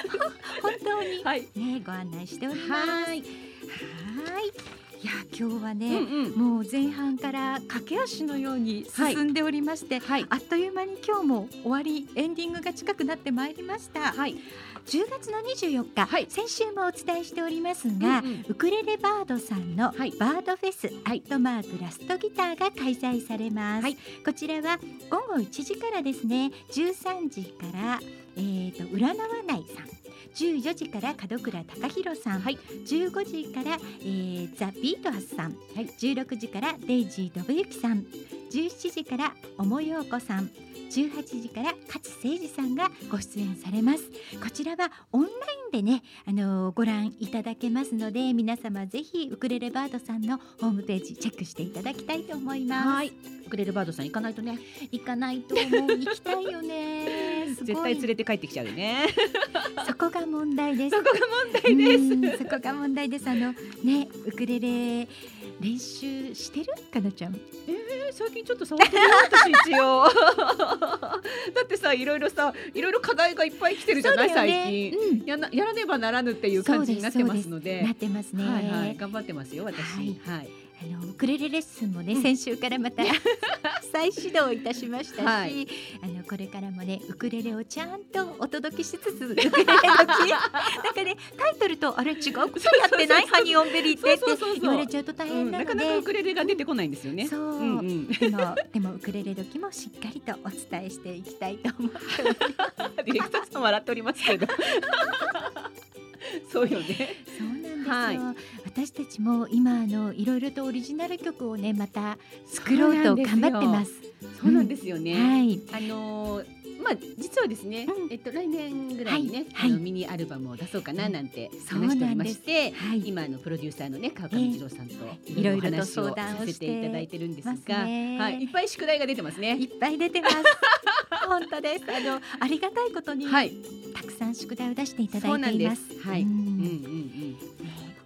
本当に。はい。ねご案内しております。はい。はいいや今日はうんね、うん。もう前半から駆け足のように進んでおりまして、はい。あっという間に今日も終わりエンディングが近くなってまいりました、はい。10月の24日、はい。先週もお伝えしておりますが、うんうん。ウクレレバードさんのバはい。ードフェス、アットマークラストギターが開催されます、はい。こちらは午後1時からですね13時からえー、と占わないさん14時から門倉隆弘さん、はい。15時から、えー、ザ・ビートハスさん、はい。16時からデイジー・信之さん。17時から小茂陽子さん。18時から勝誠二さんがご出演されます。こちらはオンラインでね、あのーご覧いただけますので皆様ぜひウクレレバードさんのホームページチェックしていただきたいと思います、はい。ウクレレバードさん行かないとね。行かないともう。行きたいよね。絶対連れて帰ってきちゃうよね。そこが問題です。そこが問題です。うんそこが問題です。あのねウクレレ練習してるかなちゃん？えー最近ちょっと触ってるよ私一応。だってさいろいろさいろいろ課題がいっぱい来てるじゃない、最近。うん。やなやらねばならぬっていう感じになってますので。なってますね、はいはい。頑張ってますよ私。はい。はいあのウクレレレッスンもね、うん。先週からまた 再始動いたしましたし、はい。あのこれからもねウクレレをちゃんとお届けしつつウクレレ時。なんかねタイトルとあれ違うことやってない？ハニオンベリーってって言われちゃうと大うん、変なので、なかなかウクレレが出てこないんですよね。そう、うんうん、でもでもウクレレ時もしっかりとお伝えしていきたいと思ってます。ディレクターさん笑っておりますけど。そうよね。そうなんですよ、はい私たちも今あのいろいろとオリジナル曲をねまた作ろうと頑張ってます。そうなんですよね。はい。あのーまあ実はですね、うんえっと来年ぐらいにね、はいミニアルバムを出そうかななんてそう話しておりまして、はい。今あのプロデューサーのね川上二郎さんとええいろいろ話をさせていただいてるんですが、ねはいいっぱい宿題が出てますね。いっぱい出てます。本当です。あのありがたいことに、はい、たくさん宿題を出していたそうないていますす。はい、ううんんうんうん。ね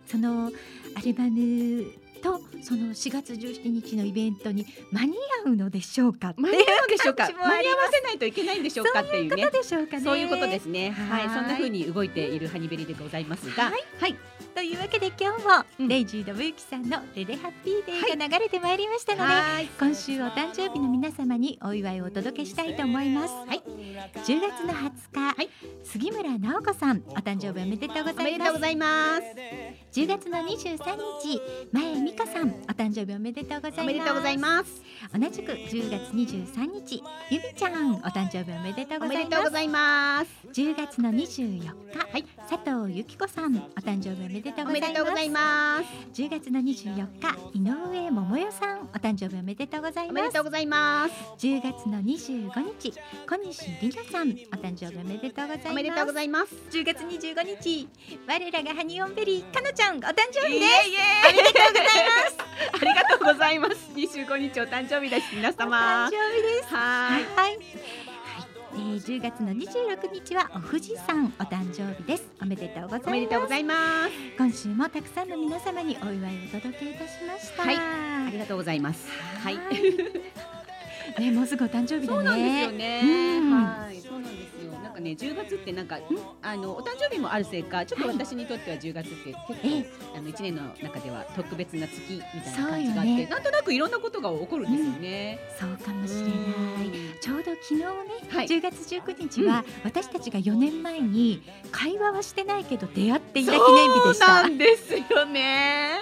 そのアルバムとその4月17日のイベントに間に合うのでしょうか間に合うでしょうか？間に合わせないといけないんでしょうかっていうねどう。でしょうかね。そういうことですね。はい、はいそんな風に動いているハニベリでございますが、はいはい、というわけで今日も、うん。レイジー・ドブユキさんのレレハッピーデーが流れてまいりましたので、はい、今週お誕生日の皆様にお祝いをお届けしたいと思います。はい、10月の20日、はい。杉村直子さんお誕生日おめでとうごおざいまめですとうございます。10月の23日前美香さんお誕生日おめでとうございます。おめでとうございます。同じく10月23日ゆみちゃんお誕生日おめでとうおめございまでとうございます。す10月の24日、はい。佐藤由紀子さんお誕生日おめでとうおございまめですとうございます。10月の24日井上桃代さんお誕生日おめでとうございおますめでとうございます。10月の25日小西里奈さんお誕生日おめでとうございますおめでとうございます。10月25日我らがハニオンベリーかのちゃんお誕生日ですイエイイエイおめでとうございますありがとうございます。25日お誕生日です。皆お誕様。生日ですははいい、はいえー、10月の26日はお富士山お誕生日です。おめでとうございます。おめでとうございます。今週もたくさんの皆様にお祝いをお届けいたしました。はい。ありがとうございます。はい。ねもうすぐお誕生日だね。そうなんですよね。うん。はい、そうなんですかね、10月ってなんか、あのお誕生日もあるせいか、ちょっと私にとっては10月って結構、ええ。あの1年の中では特別な月みたいな感じがあって、ねなんとなくいろんなことが起こるんですよね。そうかもしれない。うん。ちょうど昨日ね、はい。10月19日は、私たちが4年前に会話はしてないけど出会っていた記念日でしそうなたんですよね。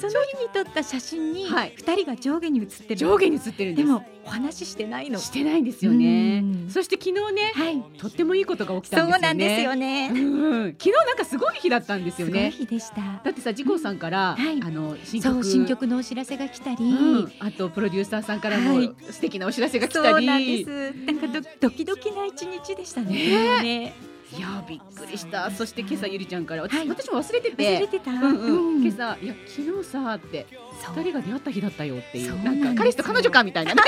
その日に撮った写真にはい。2人が上下に写ってる。上下に映ってるんで。もお話ししてないの。してないんですよね。うん。そして昨日ね、はい。とってもいいことが起きたんですよね。そうなんですよね、うん、昨日なんかすごい日だったんですよすごいね。日でした。だってさ、ジコーさんから、はい。あの新曲。新曲のお知らせが来たり、うん、あとプロデューサーさんからもはい。素敵なお知らせが来そたり、うなんです。なんかドドキドキな一日でしたね。ね。ね。いやびっくりした。そして今朝ゆりちゃんから、はい。私も忘れて忘て、れてた、うんうん、うん。今朝いや昨日さって二人が出会った日だったよっていう。なんか彼氏と彼女かみたいなね。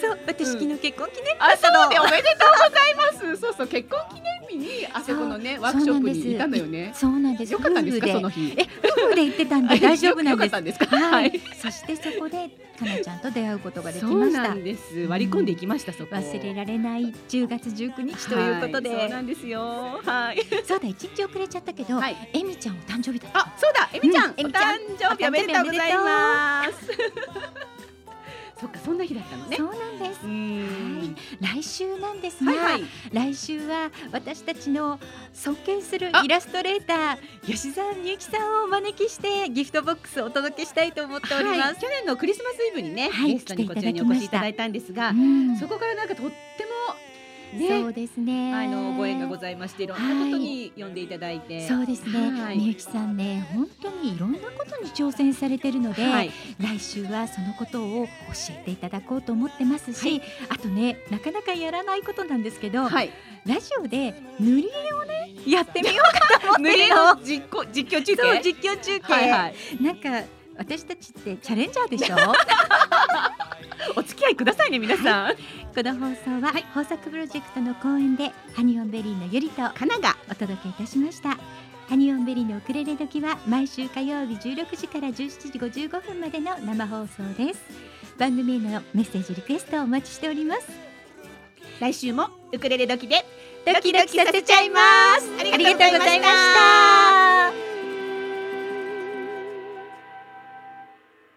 そう私昨日結婚記念日あだったのそうでおめでとうございます。そうそう結婚記念日にあそこのねワークショップにいたのよね。そうなんですよかったんですかその日。え夫婦で行ってたんで 大丈夫なんですか。ははいい。そしてそこでかなちゃんと出会うことができましたなんです。割り込んでいきましたそこ。忘れられない10月19日ということで、はいそうなんですよ。はい。そうだ一日遅れちゃったけど、はいえみちゃんお誕生日だったあ、そうだ、えみちゃん、うんお誕生日おめでとうございます。そっか、そんな日だったのね。そ。うなんです。うーん。来週なんです。が、はいはい。来週は私たちの尊敬するあ。イラストレーター吉澤みゆきさんをお招きしてギフトボックスをお届けしたいと思っております、はい。去年のクリスマスイブにね、はい。ゲストにこちらにお越しいただいたんですが、うん。そこからなんかとってもそね、うですね。あのご縁がございまして、いろんなことに呼んでいただいて、そうですね、はい。みゆきさんね本当にいろんなことに挑戦されてるので、はい、来週はそのことを教えていただこうと思ってますし、はい。あとねなかなかやらないことなんですけど、はい、ラジオで塗り絵をねやってみようかと思ってる塗り絵のの実行実況中継、そう実況中継、はいはい、なんか私たちってチャレンジャーでしょ？お付き合いくださいね皆さん。この放送は、豊作プロジェクトの後援でハニオンベリーのゆりとかながお届けいたしました。ハニオンベリーのウクレレ時は毎週火曜日16時から17時55分までの生放送です。番組へのメッセージリクエストをお待ちしております。来週もウクレレ時でドキドキさせちゃいます。ありありがとうございまがとうございました